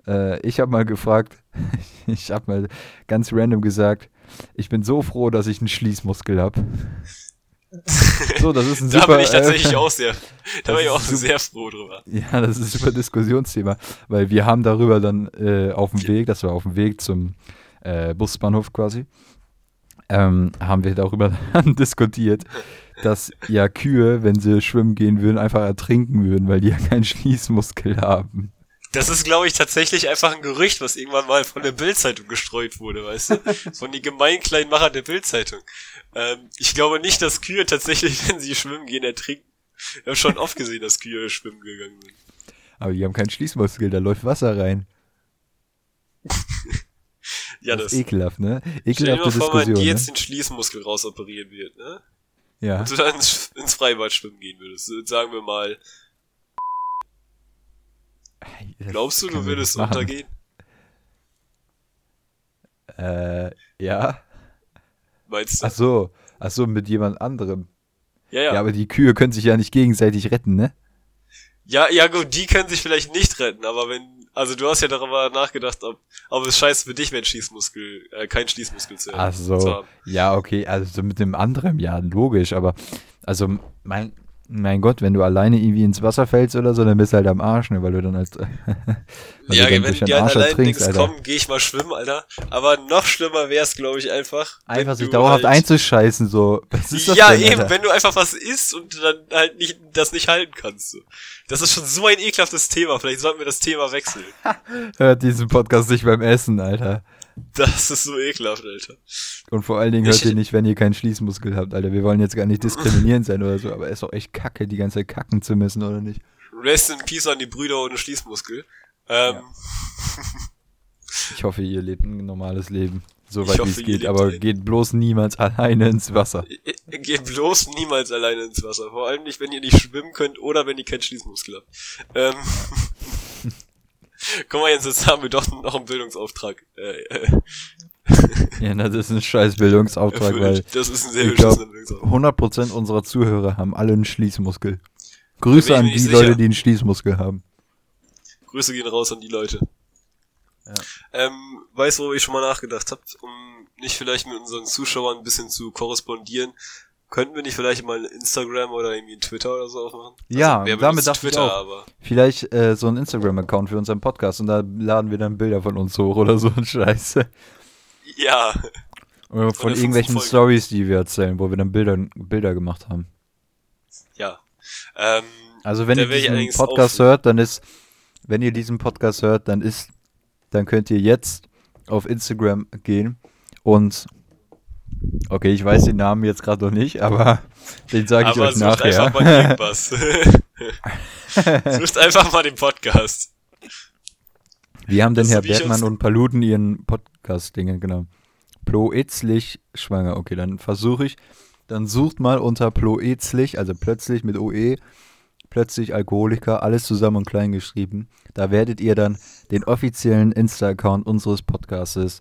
Speaker 1: Äh, ich habe mal gefragt, ich habe mal ganz random gesagt, ich bin so froh, dass ich einen Schließmuskel habe. So, das ist ein
Speaker 2: Da
Speaker 1: super.
Speaker 2: bin ich tatsächlich
Speaker 1: äh,
Speaker 2: auch sehr, da bin ich auch
Speaker 1: super.
Speaker 2: sehr froh drüber.
Speaker 1: Ja, das ist ein super Diskussionsthema, weil wir haben darüber dann äh, auf dem Weg, das war auf dem Weg zum äh, Busbahnhof quasi, ähm, haben wir darüber dann diskutiert, dass ja Kühe, wenn sie schwimmen gehen würden, einfach ertrinken würden, weil die ja keinen Schließmuskel haben.
Speaker 2: Das ist, glaube ich, tatsächlich einfach ein Gerücht, was irgendwann mal von der Bildzeitung gestreut wurde, weißt du? Von den gemeinen kleinen Machern der Bildzeitung. Ähm, ich glaube nicht, dass Kühe tatsächlich, wenn sie schwimmen gehen, ertrinken. Ich habe schon oft gesehen, dass Kühe schwimmen gegangen sind.
Speaker 1: Aber die haben keinen Schließmuskel, da läuft Wasser rein.
Speaker 2: Ja,
Speaker 1: das
Speaker 2: das.
Speaker 1: ist ekelhaft, ne?
Speaker 2: Stell dir
Speaker 1: Ekelhafte
Speaker 2: mal vor, man
Speaker 1: Diskussion,
Speaker 2: dir
Speaker 1: ne?
Speaker 2: jetzt den Schließmuskel rausoperieren wird, ne?
Speaker 1: Ja.
Speaker 2: Und du dann ins, ins Freibad schwimmen gehen würdest. Sagen wir mal, glaubst du, du würdest untergehen?
Speaker 1: Äh, ja.
Speaker 2: Meinst du?
Speaker 1: Ach so. Ach so, mit jemand anderem.
Speaker 2: ja,
Speaker 1: Ja.
Speaker 2: ja.
Speaker 1: aber die Kühe können sich ja nicht gegenseitig retten, ne?
Speaker 2: Ja, ja gut, die können sich vielleicht nicht retten, aber wenn, also du hast ja darüber nachgedacht, ob, ob es scheiße für dich wäre, ein Schließmuskel, äh, kein Schließmuskel zu,
Speaker 1: Ach
Speaker 2: zu
Speaker 1: so.
Speaker 2: haben.
Speaker 1: Ja, okay, also so mit dem anderen, ja, logisch, aber also mein, mein Gott, wenn du alleine irgendwie ins Wasser fällst oder so, dann bist du halt am Arsch, ne, weil du dann weil
Speaker 2: Ja,
Speaker 1: du dann
Speaker 2: wenn die halt
Speaker 1: Arsch
Speaker 2: allein Dings
Speaker 1: Alter.
Speaker 2: kommen, gehe ich mal schwimmen, Alter. Aber noch schlimmer wär's, glaube ich, einfach.
Speaker 1: Einfach sich dauerhaft
Speaker 2: halt,
Speaker 1: einzuscheißen, so. Was ist das
Speaker 2: ja,
Speaker 1: denn,
Speaker 2: eben,
Speaker 1: Alter?
Speaker 2: wenn du einfach was isst und dann halt nicht, das nicht halten kannst. So. Das ist schon so ein ekelhaftes Thema. Vielleicht sollten wir das Thema wechseln.
Speaker 1: Hört diesen Podcast nicht beim Essen, Alter.
Speaker 2: Das ist so ekelhaft, Alter.
Speaker 1: Und vor allen Dingen hört
Speaker 2: Ich-
Speaker 1: ihr nicht, wenn ihr keinen Schließmuskel habt, Alter. Wir wollen jetzt gar nicht diskriminierend sein oder so, aber ist doch echt kacke, die ganze Zeit kacken zu müssen, oder nicht?
Speaker 2: Rest in Peace an die Brüder ohne Schließmuskel. Ähm,
Speaker 1: Ich hoffe, ihr lebt ein normales Leben. Soweit wie es geht, aber geht bloß niemals alleine ins Wasser.
Speaker 2: Geht bloß niemals alleine ins Wasser. Vor allem nicht, wenn ihr nicht schwimmen könnt oder wenn ihr keinen Schließmuskel habt. Ähm, Guck mal, Jens, jetzt haben wir doch noch einen Bildungsauftrag äh, äh,
Speaker 1: Ja, das ist ein scheiß Bildungsauftrag, weil.
Speaker 2: Das ist ein sehr
Speaker 1: ich glaub,
Speaker 2: beschissener Bildungsauftrag.
Speaker 1: 100% unserer Zuhörer haben alle einen Schließmuskel. Grüße an die
Speaker 2: nicht
Speaker 1: Leute,
Speaker 2: sicher.
Speaker 1: die einen Schließmuskel haben.
Speaker 2: Grüße gehen raus an die Leute.
Speaker 1: Ja.
Speaker 2: Ähm, weißt du, wo ich schon mal nachgedacht habe, um nicht vielleicht mit unseren Zuschauern ein bisschen zu korrespondieren, könnten wir nicht vielleicht mal Instagram oder irgendwie Twitter oder so aufmachen?
Speaker 1: Ja,
Speaker 2: wer
Speaker 1: damit dachte ich
Speaker 2: Twitter,
Speaker 1: auch.
Speaker 2: aber
Speaker 1: Vielleicht äh, so ein Instagram-Account für unseren Podcast und da laden wir dann Bilder von uns hoch oder so ein Scheiße.
Speaker 2: ja,
Speaker 1: Oder von irgendwelchen
Speaker 2: 15 Folgen.
Speaker 1: Stories, die wir erzählen, wo wir dann Bilder, Bilder gemacht haben.
Speaker 2: ja. Ähm,
Speaker 1: Also wenn ihr
Speaker 2: ich
Speaker 1: diesen Podcast
Speaker 2: offen.
Speaker 1: hört, dann ist, wenn ihr diesen Podcast hört, dann ist, dann könnt ihr jetzt auf Instagram gehen und okay, ich weiß den Namen jetzt gerade noch nicht, aber den sage ich
Speaker 2: aber
Speaker 1: euch
Speaker 2: sucht
Speaker 1: nachher.
Speaker 2: einfach mal irgendwas. sucht einfach mal den Podcast.
Speaker 1: Wie haben denn
Speaker 2: Das
Speaker 1: Herr Bergmann und Paluten ihren Podcast-Dinge, genau. Ploetzlich schwanger. Okay, dann versuche ich. Dann sucht mal unter Ploetzlich, also plötzlich mit OE, plötzlich Alkoholiker, alles zusammen und klein geschrieben. Da werdet ihr dann den offiziellen Insta-Account unseres Podcastes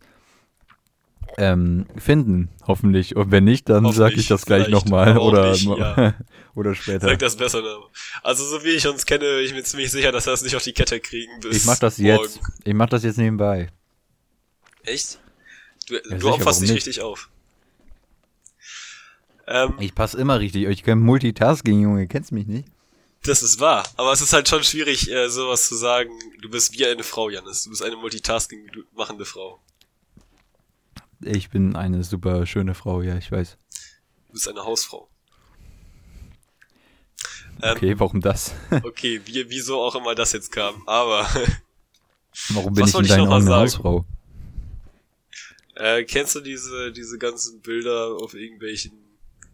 Speaker 1: ähm, finden, hoffentlich. Und wenn nicht, dann sage ich das gleich nochmal oder,
Speaker 2: nicht, ja.
Speaker 1: oder später.
Speaker 2: Sag das besser. Also so wie ich uns kenne, bin ich mir ziemlich sicher, dass wir das nicht auf die Kette kriegen bis
Speaker 1: Ich mach das
Speaker 2: morgen.
Speaker 1: jetzt. Ich mach das jetzt nebenbei.
Speaker 2: Echt? Du,
Speaker 1: sicher,
Speaker 2: du
Speaker 1: warum
Speaker 2: dich
Speaker 1: nicht?
Speaker 2: richtig auf. Ähm,
Speaker 1: Ich passe immer richtig. Ich kann Multitasking, Junge. Kennst mich nicht?
Speaker 2: das ist wahr. Aber es ist halt schon schwierig, äh, sowas zu sagen. Du bist wie eine Frau, Janis. Du bist eine Multitasking machende Frau.
Speaker 1: Ich bin eine super schöne Frau, ja, ich weiß.
Speaker 2: Du bist eine Hausfrau. Ähm,
Speaker 1: Okay, warum das?
Speaker 2: okay, wie, wieso auch immer das jetzt kam. Aber
Speaker 1: Warum bin ich in
Speaker 2: mal
Speaker 1: Augen eine? Hausfrau?
Speaker 2: Äh, kennst du diese, diese ganzen Bilder auf irgendwelchen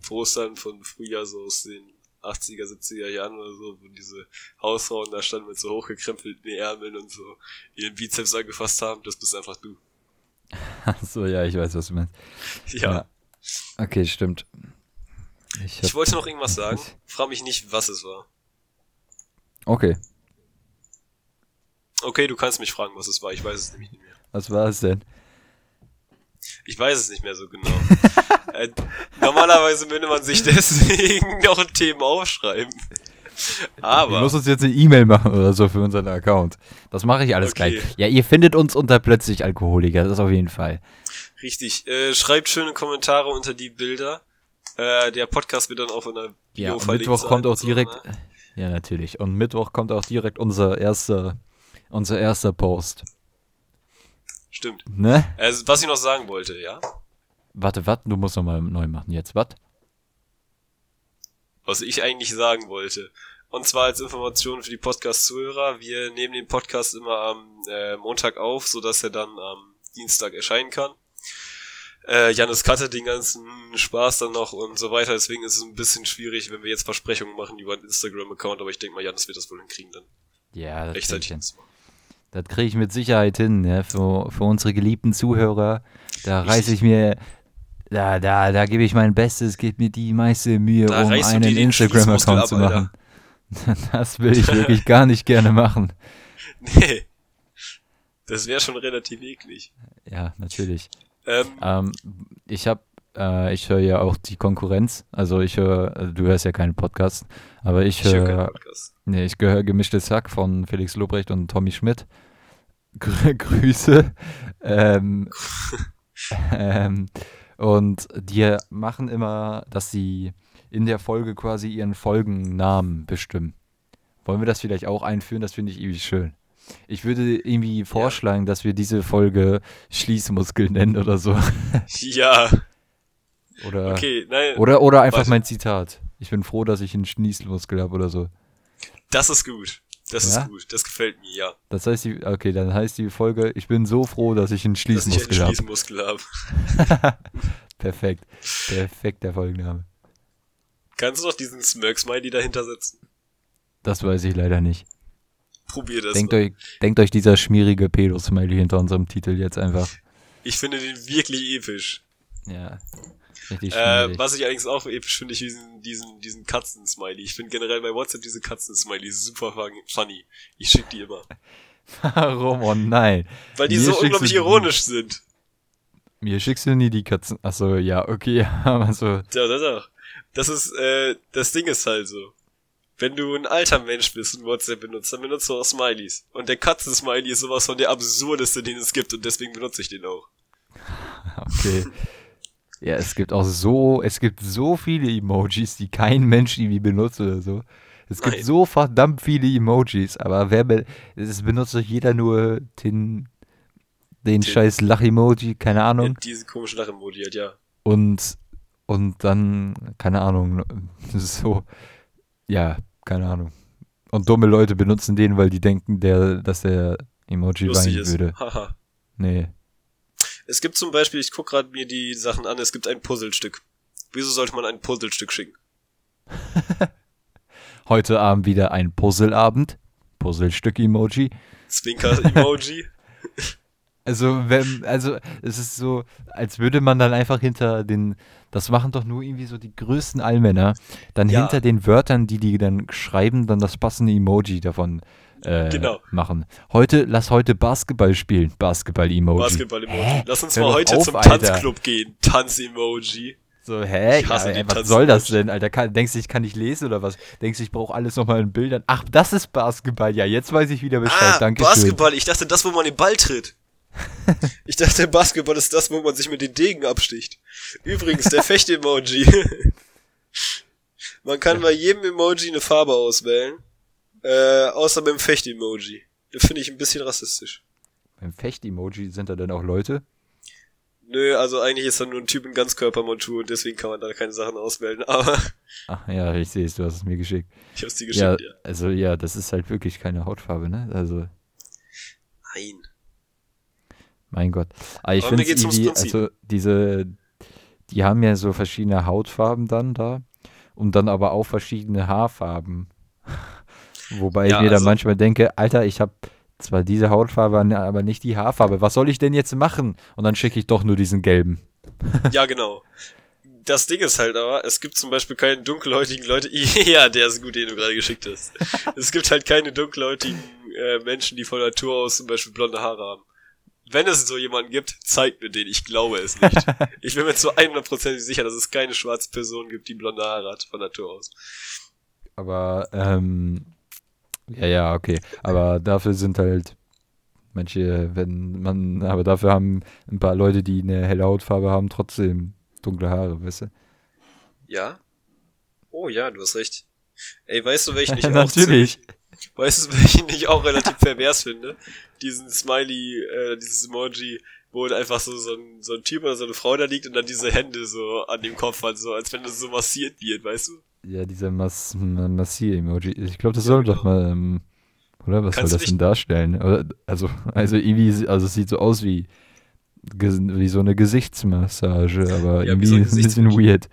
Speaker 2: Postern von früher, so aus den 80er, 70er Jahren oder so, wo diese Hausfrauen da standen mit so hochgekrempelten Ärmeln und so ihren Bizeps angefasst haben? Das bist einfach du.
Speaker 1: Ach so, ja, ich weiß, was du meinst.
Speaker 2: Ja.
Speaker 1: Okay, stimmt. Ich,
Speaker 2: Ich wollte noch irgendwas sagen. Frag mich nicht, was es war.
Speaker 1: Okay,
Speaker 2: Okay, du kannst mich fragen, was es war. Ich weiß es nämlich nicht mehr.
Speaker 1: was war es denn?
Speaker 2: Ich weiß es nicht mehr so genau. äh, normalerweise würde man sich deswegen noch Themen aufschreiben. Aber.
Speaker 1: muss uns jetzt eine E-Mail machen oder so für unseren Account. Das mache ich alles
Speaker 2: Okay.
Speaker 1: gleich. Ja, ihr findet uns unter plötzlich Alkoholiker, das auf jeden Fall.
Speaker 2: Richtig. Äh, schreibt schöne Kommentare unter die Bilder. Äh, der Podcast wird dann auch in der
Speaker 1: Ja,
Speaker 2: Bio
Speaker 1: und
Speaker 2: verlinkt
Speaker 1: Mittwoch
Speaker 2: sein
Speaker 1: kommt
Speaker 2: und
Speaker 1: auch
Speaker 2: so,
Speaker 1: direkt.
Speaker 2: ne?
Speaker 1: Ja, natürlich. Und Mittwoch kommt auch direkt unser erster, unser erster Post.
Speaker 2: Stimmt.
Speaker 1: Ne?
Speaker 2: Also, was ich noch sagen wollte, ja.
Speaker 1: Warte, was? Du musst nochmal neu machen jetzt. Was?
Speaker 2: Was ich eigentlich sagen wollte. Und zwar als Information für die Podcast-Zuhörer. Wir nehmen den Podcast immer am äh, Montag auf, so dass er dann am Dienstag erscheinen kann. Äh, Janis cutte den ganzen Spaß dann noch und so weiter. Deswegen ist es ein bisschen schwierig, wenn wir jetzt Versprechungen machen über einen Instagram-Account. Aber ich denke mal, Janis wird das wohl hinkriegen dann.
Speaker 1: Ja, das krieg ich
Speaker 2: Rechtzeitig.
Speaker 1: Das kriege ich mit Sicherheit hin, ne? Für, für unsere geliebten Zuhörer. Da reiße ich mir, da, da, da gebe ich mein Bestes, gebe mir die meiste Mühe,
Speaker 2: Da
Speaker 1: um einen Instagram-Account zu machen. Das will ich wirklich gar nicht gerne machen.
Speaker 2: Nee. Das wäre schon relativ eklig.
Speaker 1: Ja, natürlich.
Speaker 2: Ähm,
Speaker 1: Ähm, ich habe, äh, ich höre ja auch die Konkurrenz. Also ich höre, also du hörst ja keinen Podcast, aber ich
Speaker 2: ich höre
Speaker 1: nee, ich gehöre gemischtes Hack von Felix Lobrecht und Tommy Schmidt. Grü Grüße. Ähm, ähm, und die machen immer, dass sie in der Folge quasi ihren Folgennamen bestimmen. Wollen wir das vielleicht auch einführen? Das finde ich irgendwie schön. Ich würde irgendwie vorschlagen, dass wir diese Folge Schließmuskel nennen oder so.
Speaker 2: Ja,
Speaker 1: Oder,
Speaker 2: okay, nein,
Speaker 1: oder, oder einfach mein Zitat. Ich bin froh, dass ich einen Schließmuskel habe oder so.
Speaker 2: das ist gut. Das
Speaker 1: Ja?
Speaker 2: ist gut. Das gefällt mir, ja.
Speaker 1: Das heißt, die, okay, dann heißt die Folge, ich bin so froh, dass ich einen
Speaker 2: Dass ich einen
Speaker 1: Schließmuskel habe.
Speaker 2: Schließmuskel habe.
Speaker 1: Perfekt. Perfekt, der Folgenname.
Speaker 2: Kannst du doch diesen Smirk-Smiley dahinter setzen?
Speaker 1: Das weiß ich leider nicht.
Speaker 2: Probier das
Speaker 1: Denkt
Speaker 2: mal.
Speaker 1: euch, denkt euch dieser schmierige Pedo-Smiley hinter unserem Titel jetzt einfach.
Speaker 2: Ich finde den wirklich episch.
Speaker 1: Ja. Richtig
Speaker 2: Äh, was ich allerdings auch episch finde, ich diesen, diesen, diesen Katzen-Smiley. Ich finde generell bei WhatsApp diese Katzen-Smiley super fun- funny. Ich schick die immer.
Speaker 1: Warum? Oh nein.
Speaker 2: Weil die
Speaker 1: Mir
Speaker 2: so unglaublich ironisch sind.
Speaker 1: Mir schickst du nie die Katzen. Achso, ja, okay. Aber so.
Speaker 2: Ja, das auch. Das ist, äh, das Ding ist halt so. Wenn du ein alter Mensch bist und WhatsApp benutzt, dann benutzt du auch Smileys. Und der Katzen-Smiley ist sowas von der absurdeste, den es gibt und deswegen benutze ich den auch.
Speaker 1: Okay. Ja, es gibt auch so, es gibt so viele Emojis, die kein Mensch irgendwie benutzt oder so. Es gibt
Speaker 2: Nein.
Speaker 1: so verdammt viele Emojis, aber wer be es benutzt doch jeder nur den, den
Speaker 2: Den-
Speaker 1: scheiß Lach-Emoji, keine
Speaker 2: Ja,
Speaker 1: Ahnung.
Speaker 2: diese komische Lachemoji hat, ja.
Speaker 1: Und, und dann, keine Ahnung, so, ja, keine Ahnung. Und dumme Leute benutzen den, weil die denken, der, dass der Emoji
Speaker 2: Lustig
Speaker 1: weinen
Speaker 2: ist.
Speaker 1: würde.
Speaker 2: Haha.
Speaker 1: Nee.
Speaker 2: Es gibt zum Beispiel, ich guck gerade mir die Sachen an, es gibt ein Puzzlestück. Wieso sollte man ein Puzzlestück schicken?
Speaker 1: Heute Abend wieder ein Puzzleabend. Puzzlestück-Emoji.
Speaker 2: Zwinker-Emoji.
Speaker 1: Also, wenn, also, es ist so, als würde man dann einfach hinter den, das machen doch nur irgendwie so die größten Allmänner, dann
Speaker 2: Ja.
Speaker 1: hinter den Wörtern, die die dann schreiben, dann das passende Emoji davon äh,
Speaker 2: Genau.
Speaker 1: machen. Heute, lass heute Basketball spielen. Basketball-Emoji.
Speaker 2: Basketball-Emoji. Lass uns
Speaker 1: Hör
Speaker 2: mal heute
Speaker 1: auf,
Speaker 2: zum
Speaker 1: Alter.
Speaker 2: Tanzclub gehen. Tanz-Emoji.
Speaker 1: So, hä? Ja, ey, was soll das denn, Alter? Kann, denkst du, ich kann nicht lesen oder was? Denkst du, ich brauche alles nochmal in Bildern? Ach, das ist Basketball. Ja, jetzt weiß ich wieder Bescheid.
Speaker 2: Ah,
Speaker 1: Danke
Speaker 2: Basketball. Ich dachte, das, wo man den Ball tritt. Ich dachte, Basketball ist das, wo man sich mit den Degen absticht. Übrigens, der Fecht-Emoji. man kann bei jedem Emoji eine Farbe auswählen. Äh, außer beim Fecht-Emoji. Das finde ich ein bisschen rassistisch.
Speaker 1: Beim Fecht-Emoji sind da dann auch Leute?
Speaker 2: Nö, also eigentlich ist da nur ein Typ in Ganzkörpermontur und deswegen kann man da keine Sachen auswählen. Aber
Speaker 1: Ach ja, ich sehe es, du hast es mir geschickt.
Speaker 2: ich hab's dir
Speaker 1: Ja,
Speaker 2: geschickt, ja.
Speaker 1: also ja, das ist halt wirklich keine Hautfarbe, ne? Also,
Speaker 2: Nein.
Speaker 1: mein Gott. Aber ich
Speaker 2: Aber mir
Speaker 1: finde
Speaker 2: Prinzip.
Speaker 1: also diese, die haben ja so verschiedene Hautfarben dann da und dann aber auch verschiedene Haarfarben. Wobei
Speaker 2: Ja,
Speaker 1: ich mir dann
Speaker 2: also-
Speaker 1: manchmal denke, Alter, ich habe zwar diese Hautfarbe, aber nicht die Haarfarbe. Was soll ich denn jetzt machen? Und dann schicke ich doch nur diesen gelben.
Speaker 2: Ja, genau. Das Ding ist halt aber, es gibt zum Beispiel keine dunkelhäutigen Leute. Ja, der ist gut, den du gerade geschickt hast. es gibt halt keine dunkelhäutigen äh, Menschen, die von Natur aus zum Beispiel blonde Haare haben. Wenn es so jemanden gibt, zeigt mir den. Ich glaube es nicht. ich bin mir zu 100% sicher, dass es keine schwarze Person gibt, die blonde Haare hat von Natur aus.
Speaker 1: Aber, ähm, ja, ja, okay. Aber dafür sind halt manche, wenn man, aber dafür haben ein paar Leute, die eine helle Hautfarbe haben, trotzdem dunkle Haare, weißt du?
Speaker 2: Ja? Oh ja, du hast recht. Ey, weißt du, welchen ich auch
Speaker 1: Natürlich.
Speaker 2: ziemlich, Weißt du, welchen ich auch relativ pervers finde? Diesen Smiley, äh, dieses Emoji, wo einfach so, so, ein, so ein Typ oder so eine Frau da liegt und dann diese Hände so an dem Kopf hat, so als wenn das so massiert wird, weißt du?
Speaker 1: Ja, dieser Mas Massier-Emoji. Ich glaube, das
Speaker 2: Ja,
Speaker 1: soll
Speaker 2: genau.
Speaker 1: doch mal, ähm, oder? Was
Speaker 2: Kannst
Speaker 1: soll das denn darstellen? Also, also irgendwie, also es sieht so aus wie, wie so eine Gesichtsmassage, aber
Speaker 2: Ja, wie
Speaker 1: irgendwie
Speaker 2: so ein
Speaker 1: ein bisschen weird.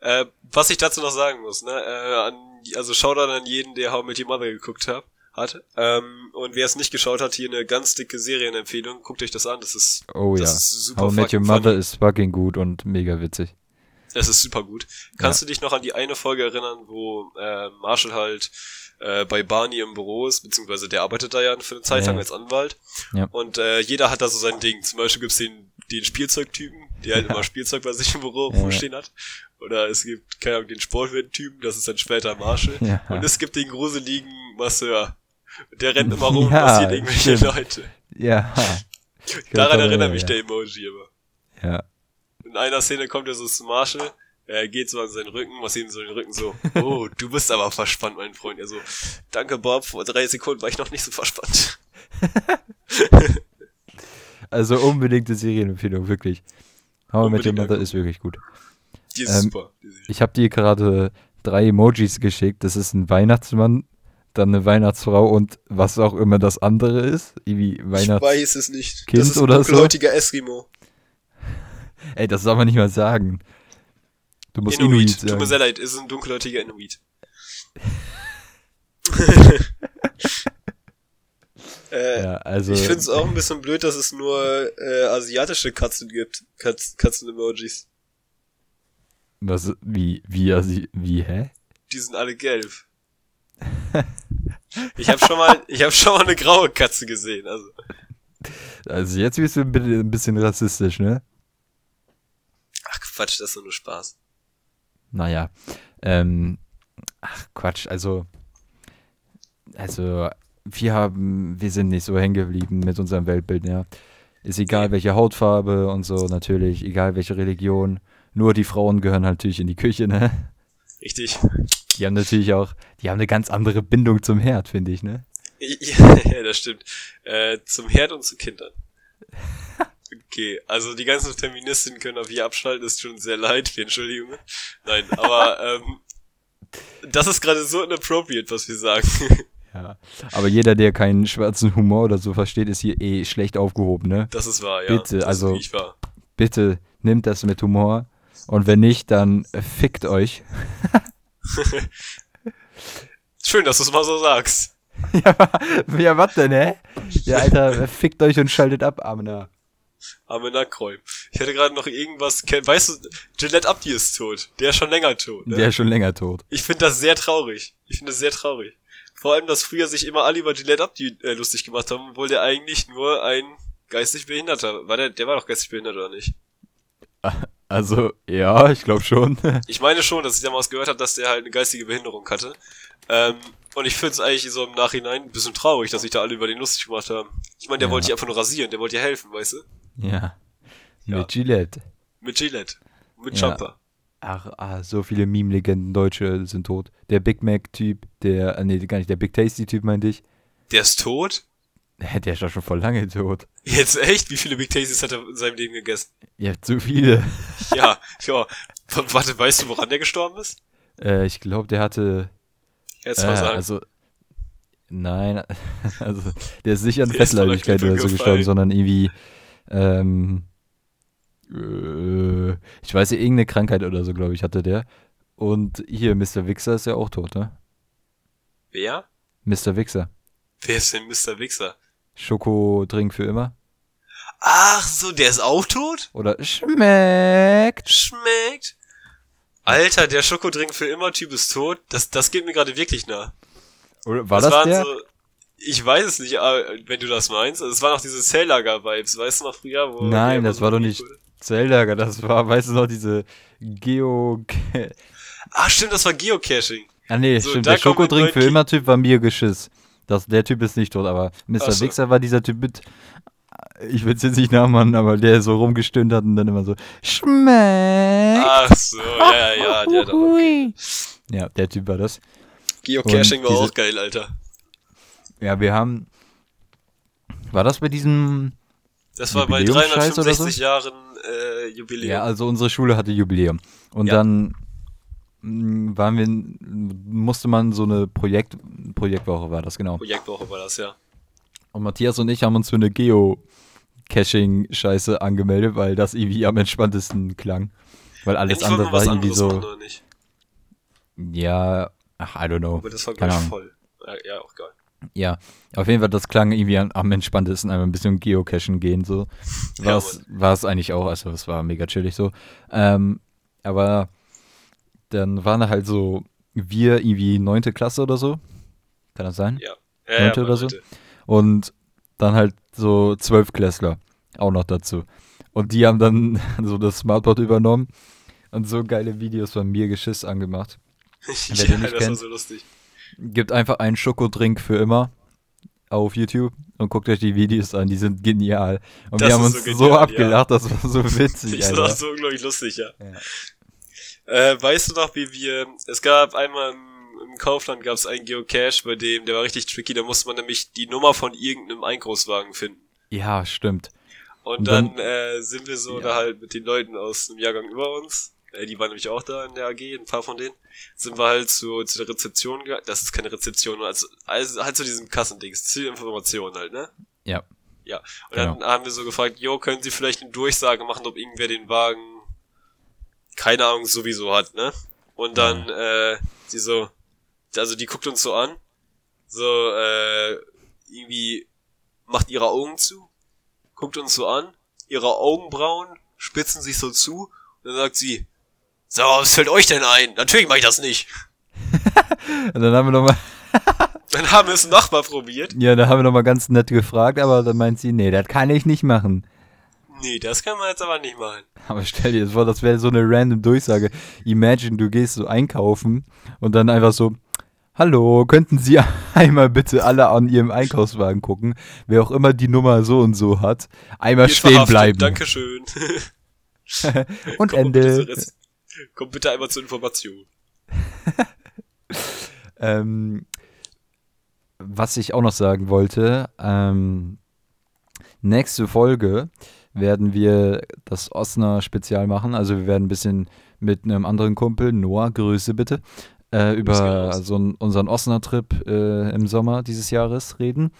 Speaker 2: Äh, was ich dazu noch sagen muss, ne, äh, an, also Shoutout an jeden, der How Met Your Mother geguckt hat, hat. Ähm, und wer es nicht geschaut hat, hier eine ganz dicke Serienempfehlung, guckt euch das an, das ist,
Speaker 1: Oh
Speaker 2: das
Speaker 1: ja.
Speaker 2: ist super
Speaker 1: How Met Your Mother
Speaker 2: funny.
Speaker 1: ist fucking gut und mega witzig.
Speaker 2: Das ist super gut. Kannst du dich noch an die eine Folge erinnern, wo äh, Marshall halt äh, bei Barney im Büro ist, beziehungsweise der arbeitet da ja für eine Zeit
Speaker 1: Ja.
Speaker 2: lang als Anwalt.
Speaker 1: Ja.
Speaker 2: Und äh, jeder hat da so sein Ding. Zum Beispiel gibt's den, den Spielzeugtypen, der halt
Speaker 1: Ja.
Speaker 2: immer Spielzeug bei sich im Büro
Speaker 1: Ja.
Speaker 2: rumstehen hat. Oder es gibt, keine Ahnung, den Sportwettentypen, das ist dann später Marshall.
Speaker 1: Ja.
Speaker 2: Und es gibt den gruseligen Masseur. Der rennt immer rum und
Speaker 1: Ja,
Speaker 2: massiert irgendwelche
Speaker 1: stimmt.
Speaker 2: Leute.
Speaker 1: Ja.
Speaker 2: Daran erinnert mich
Speaker 1: ja.
Speaker 2: der Emoji immer.
Speaker 1: Ja.
Speaker 2: In einer Szene kommt er so zu Marshall, er geht so an seinen Rücken, massiert ihm so den Rücken so, oh, du bist aber verspannt, mein Freund. Er so, danke Bob, vor drei Sekunden war ich noch nicht so verspannt.
Speaker 1: Also unbedingte Serienempfehlung, wirklich. How I Met Your Mother ist wirklich gut.
Speaker 2: Die ist
Speaker 1: Ähm,
Speaker 2: super. Die.
Speaker 1: Ich habe dir gerade drei Emojis geschickt. Das ist ein Weihnachtsmann, dann eine Weihnachtsfrau und was auch immer das andere ist. Irgendwie Weihnachts...
Speaker 2: es nicht.
Speaker 1: Kind
Speaker 2: das ist ein
Speaker 1: oder so?
Speaker 2: Eskimo.
Speaker 1: Ey, das soll man nicht mal sagen. Du musst Inuit,
Speaker 2: Inuit. Tut mir
Speaker 1: sagen.
Speaker 2: sehr leid, ist ein dunkelhäutiger Inuit. äh,
Speaker 1: Ja, also...
Speaker 2: Ich find's auch ein bisschen blöd, dass es nur äh, asiatische Katzen gibt. Katz, Katzen-Emojis.
Speaker 1: Was, wie, wie, also, wie, hä?
Speaker 2: Die sind alle gelb. Ich habe schon mal, ich habe schon mal eine graue Katze gesehen. Also
Speaker 1: Also jetzt bist du ein bisschen rassistisch, ne?
Speaker 2: Quatsch, das ist nur Spaß.
Speaker 1: Naja. Ähm, ach Quatsch, also. Also, wir haben, wir sind nicht so hängen geblieben mit unserem Weltbild, ja. Ist egal welche Hautfarbe und so, natürlich, egal welche Religion. Nur die Frauen gehören halt natürlich in die Küche, ne?
Speaker 2: Richtig.
Speaker 1: Die haben natürlich auch, die haben eine ganz andere Bindung zum Herd, finde ich, ne?
Speaker 2: Ja, ja, das stimmt. Äh, zum Herd und zu Kindern. Okay, also die ganzen Feministinnen können auf hier abschalten, ist schon sehr leid, für Entschuldigung. Nein, aber ähm, das ist gerade so inappropriate, was wir sagen.
Speaker 1: Ja. Aber jeder, der keinen schwarzen Humor oder so versteht, ist hier eh schlecht aufgehoben, ne?
Speaker 2: Das ist wahr, ja.
Speaker 1: Bitte,
Speaker 2: das
Speaker 1: also-. Bitte nimmt das mit Humor. Und wenn nicht, dann fickt euch.
Speaker 2: Schön, dass du es mal so sagst.
Speaker 1: ja, ja, was denn, hä? Ja, Alter, fickt euch und schaltet ab, Amna.
Speaker 2: Arme Nackräum. Ich hätte gerade noch irgendwas, weißt du, Gillette Abdi ist tot. Der ist schon länger tot. Ne?
Speaker 1: Der ist schon länger tot.
Speaker 2: Ich finde das sehr traurig. Ich finde das sehr traurig. Vor allem, dass früher sich immer alle über Gillette Abdi äh, lustig gemacht haben, obwohl der eigentlich nur ein geistig Behinderter war. Der, der war doch geistig behindert, oder nicht?
Speaker 1: Also, ja, ich glaube schon.
Speaker 2: Ich meine schon, dass ich damals gehört habe, dass der halt eine geistige Behinderung hatte. Ähm, und ich finde es eigentlich so im Nachhinein ein bisschen traurig, dass sich da alle über den lustig gemacht haben. Ich meine, der
Speaker 1: Ja.
Speaker 2: wollte dich einfach nur rasieren, der wollte dir helfen, weißt du?
Speaker 1: Ja.
Speaker 2: Ja.
Speaker 1: Mit Gillette.
Speaker 2: Mit Gillette. Mit
Speaker 1: Ja.
Speaker 2: Jumper.
Speaker 1: Ach, ah, so viele Meme-Legenden Deutsche sind tot. Der Big Mac-Typ, der, äh, nee, gar nicht, der Big Tasty-Typ meinte ich.
Speaker 2: Der ist tot?
Speaker 1: Der ist doch schon voll lange tot.
Speaker 2: Jetzt echt? Wie viele Big Tasties hat er in seinem Leben gegessen?
Speaker 1: Ja, zu viele.
Speaker 2: Ja, ja. W- Warte, weißt du, woran der gestorben ist?
Speaker 1: Äh, ich glaube, der hatte,
Speaker 2: Jetzt
Speaker 1: äh,
Speaker 2: mal sagen.
Speaker 1: also, nein, also, der ist nicht an Fettleibigkeit oder so
Speaker 2: gefallen.
Speaker 1: gestorben, sondern irgendwie, ähm, äh, ich weiß nicht, irgendeine Krankheit oder so, glaube ich, hatte der. Und hier, Mr. Wichser ist ja auch tot, ne?
Speaker 2: Wer?
Speaker 1: Mr. Wichser.
Speaker 2: Wer ist denn Mr. Wichser?
Speaker 1: Schokodrink für immer.
Speaker 2: Ach so, der ist auch tot?
Speaker 1: Oder schmeckt.
Speaker 2: Schmeckt. Alter, der Schokodrink für immer Typ ist tot. Das, das geht mir gerade wirklich nah.
Speaker 1: Oder war das,
Speaker 2: waren
Speaker 1: der?
Speaker 2: so, ich weiß es nicht, wenn du das meinst. Es waren noch diese Celllager-Vibes, weißt du noch früher? Wo
Speaker 1: Nein, das war doch nicht-
Speaker 2: wurde?
Speaker 1: Zeldager, das war, weißt du noch, diese Geo...
Speaker 2: Ah, stimmt, das war Geocaching.
Speaker 1: Ah nee,
Speaker 2: So,
Speaker 1: stimmt, der Schokodrink für immer Typ war mir Geschiss. Das, der Typ ist nicht tot, aber Mr.
Speaker 2: Ach.
Speaker 1: Wichser war dieser Typ mit, ich will es jetzt nicht nachmachen, aber der so rumgestöhnt hat und dann immer so, schmeckt.
Speaker 2: Ach so, ja, ja, ja, der auch.
Speaker 1: Hui. Ja, der Typ war das.
Speaker 2: Geocaching
Speaker 1: Und
Speaker 2: war
Speaker 1: diese-
Speaker 2: auch geil, Alter.
Speaker 1: Ja, wir haben. War das bei diesem.
Speaker 2: Das war bei
Speaker 1: Jubiläumsscheiß oder
Speaker 2: 365 Jahren äh, Jubiläum.
Speaker 1: Ja, also unsere Schule hatte Jubiläum. Und
Speaker 2: Ja.
Speaker 1: dann mh, waren wir, musste man so eine Projekt, Projektwoche war das, genau.
Speaker 2: Projektwoche war das, ja.
Speaker 1: Und Matthias und ich haben uns für eine Geo-Caching-Scheiße angemeldet, weil das irgendwie am entspanntesten klang. Weil alles
Speaker 2: wollen
Speaker 1: andere war irgendwie so,
Speaker 2: machen,
Speaker 1: ja, ach, I don't know.
Speaker 2: Aber das war gleich voll. Ja, ja, auch geil.
Speaker 1: Ja, auf jeden Fall, das klang irgendwie am, am entspanntesten, einmal ein bisschen Geocachen gehen, so. War es war eigentlich auch, also es war mega chillig so. Ähm, aber dann waren da halt so, wir irgendwie neunte Klasse oder so. Kann das sein?
Speaker 2: Ja. Ja,
Speaker 1: Neunte
Speaker 2: ja,
Speaker 1: oder so? Und dann halt so Zwölfklässler auch noch dazu. Und die haben dann so das Smartboard übernommen und so geile Videos von mir Geschiss angemacht.
Speaker 2: Ja, das war
Speaker 1: kennt.
Speaker 2: so lustig.
Speaker 1: Gibt einfach einen Schokodrink für immer auf YouTube und guckt euch die Videos an, die sind genial. Und
Speaker 2: Das
Speaker 1: wir haben uns
Speaker 2: so
Speaker 1: so,
Speaker 2: genial,
Speaker 1: abgelacht, das war so witzig,
Speaker 2: Ich war so unglaublich lustig, ja.
Speaker 1: Ja.
Speaker 2: Äh, weißt du noch, wie wir, es gab einmal im, im Kaufland gab es einen Geocache, bei dem, der war richtig tricky, da musste man nämlich die Nummer von irgendeinem Einkaufswagen finden.
Speaker 1: Ja, stimmt.
Speaker 2: Und,
Speaker 1: Und
Speaker 2: dann,
Speaker 1: dann-
Speaker 2: äh, sind wir so
Speaker 1: Ja.
Speaker 2: da halt mit den Leuten aus dem Jahrgang über uns, die waren nämlich auch da in der AG, ein paar von denen, sind wir halt zu, zu der Rezeption gegangen, das ist keine Rezeption, also, also halt zu diesem Kassendings, zu Informationen halt, ne?
Speaker 1: Ja.
Speaker 2: Ja. Und
Speaker 1: Genau.
Speaker 2: dann haben wir so gefragt, jo, können Sie vielleicht eine Durchsage machen, ob irgendwer den Wagen, keine Ahnung, sowieso hat, ne? Und dann, äh, sie so, also die guckt uns so an, so, äh, irgendwie macht ihre Augen zu, guckt uns so an, ihre Augenbrauen spitzen sich so zu, und dann sagt sie, so, was fällt euch denn ein? Natürlich mach ich das nicht.
Speaker 1: Und dann haben wir nochmal,
Speaker 2: Dann haben wir es Nachbar probiert.
Speaker 1: ja, da haben wir noch mal ganz nett gefragt, aber dann meint sie, nee, das kann ich nicht machen.
Speaker 2: Nee, das kann man jetzt aber nicht machen.
Speaker 1: Aber stell dir das vor, das wäre so eine random Durchsage. Imagine, du gehst so einkaufen und dann einfach so, hallo, könnten Sie einmal bitte alle an Ihrem Einkaufswagen gucken, wer auch immer die Nummer so und so hat, einmal
Speaker 2: Hier
Speaker 1: stehen bleiben.
Speaker 2: Dankeschön.
Speaker 1: Und
Speaker 2: Komm
Speaker 1: Ende.
Speaker 2: Komm bitte einmal zur Information.
Speaker 1: Ähm, was ich auch noch sagen wollte, ähm, nächste Folge werden wir das Osner-Spezial machen. Also wir werden ein bisschen mit einem anderen Kumpel, Noah, Grüße bitte, äh, über so einen, unseren Osner-Trip äh, im Sommer dieses Jahres reden.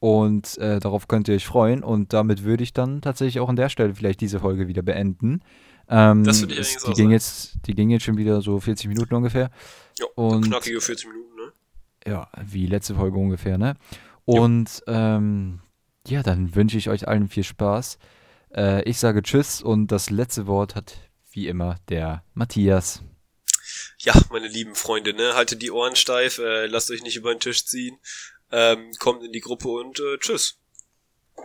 Speaker 1: Und äh, darauf könnt ihr euch freuen. Und damit würde ich dann tatsächlich auch an der Stelle vielleicht diese Folge wieder beenden. Ähm,
Speaker 2: Das würde ich allerdings
Speaker 1: die
Speaker 2: auch
Speaker 1: ging jetzt, die ging jetzt schon wieder so 40 Minuten ungefähr.
Speaker 2: Ja,
Speaker 1: Und-
Speaker 2: knackige 40 Minuten, ne?
Speaker 1: Ja, wie letzte Folge ungefähr, ne? Und ähm, ja, dann wünsche ich euch allen viel Spaß. Äh, ich sage Tschüss und das letzte Wort hat wie immer der Matthias.
Speaker 2: Ja, meine lieben Freunde, ne? Haltet die Ohren steif, äh, lasst euch nicht über den Tisch ziehen. Ähm, kommt in die Gruppe und äh, tschüss.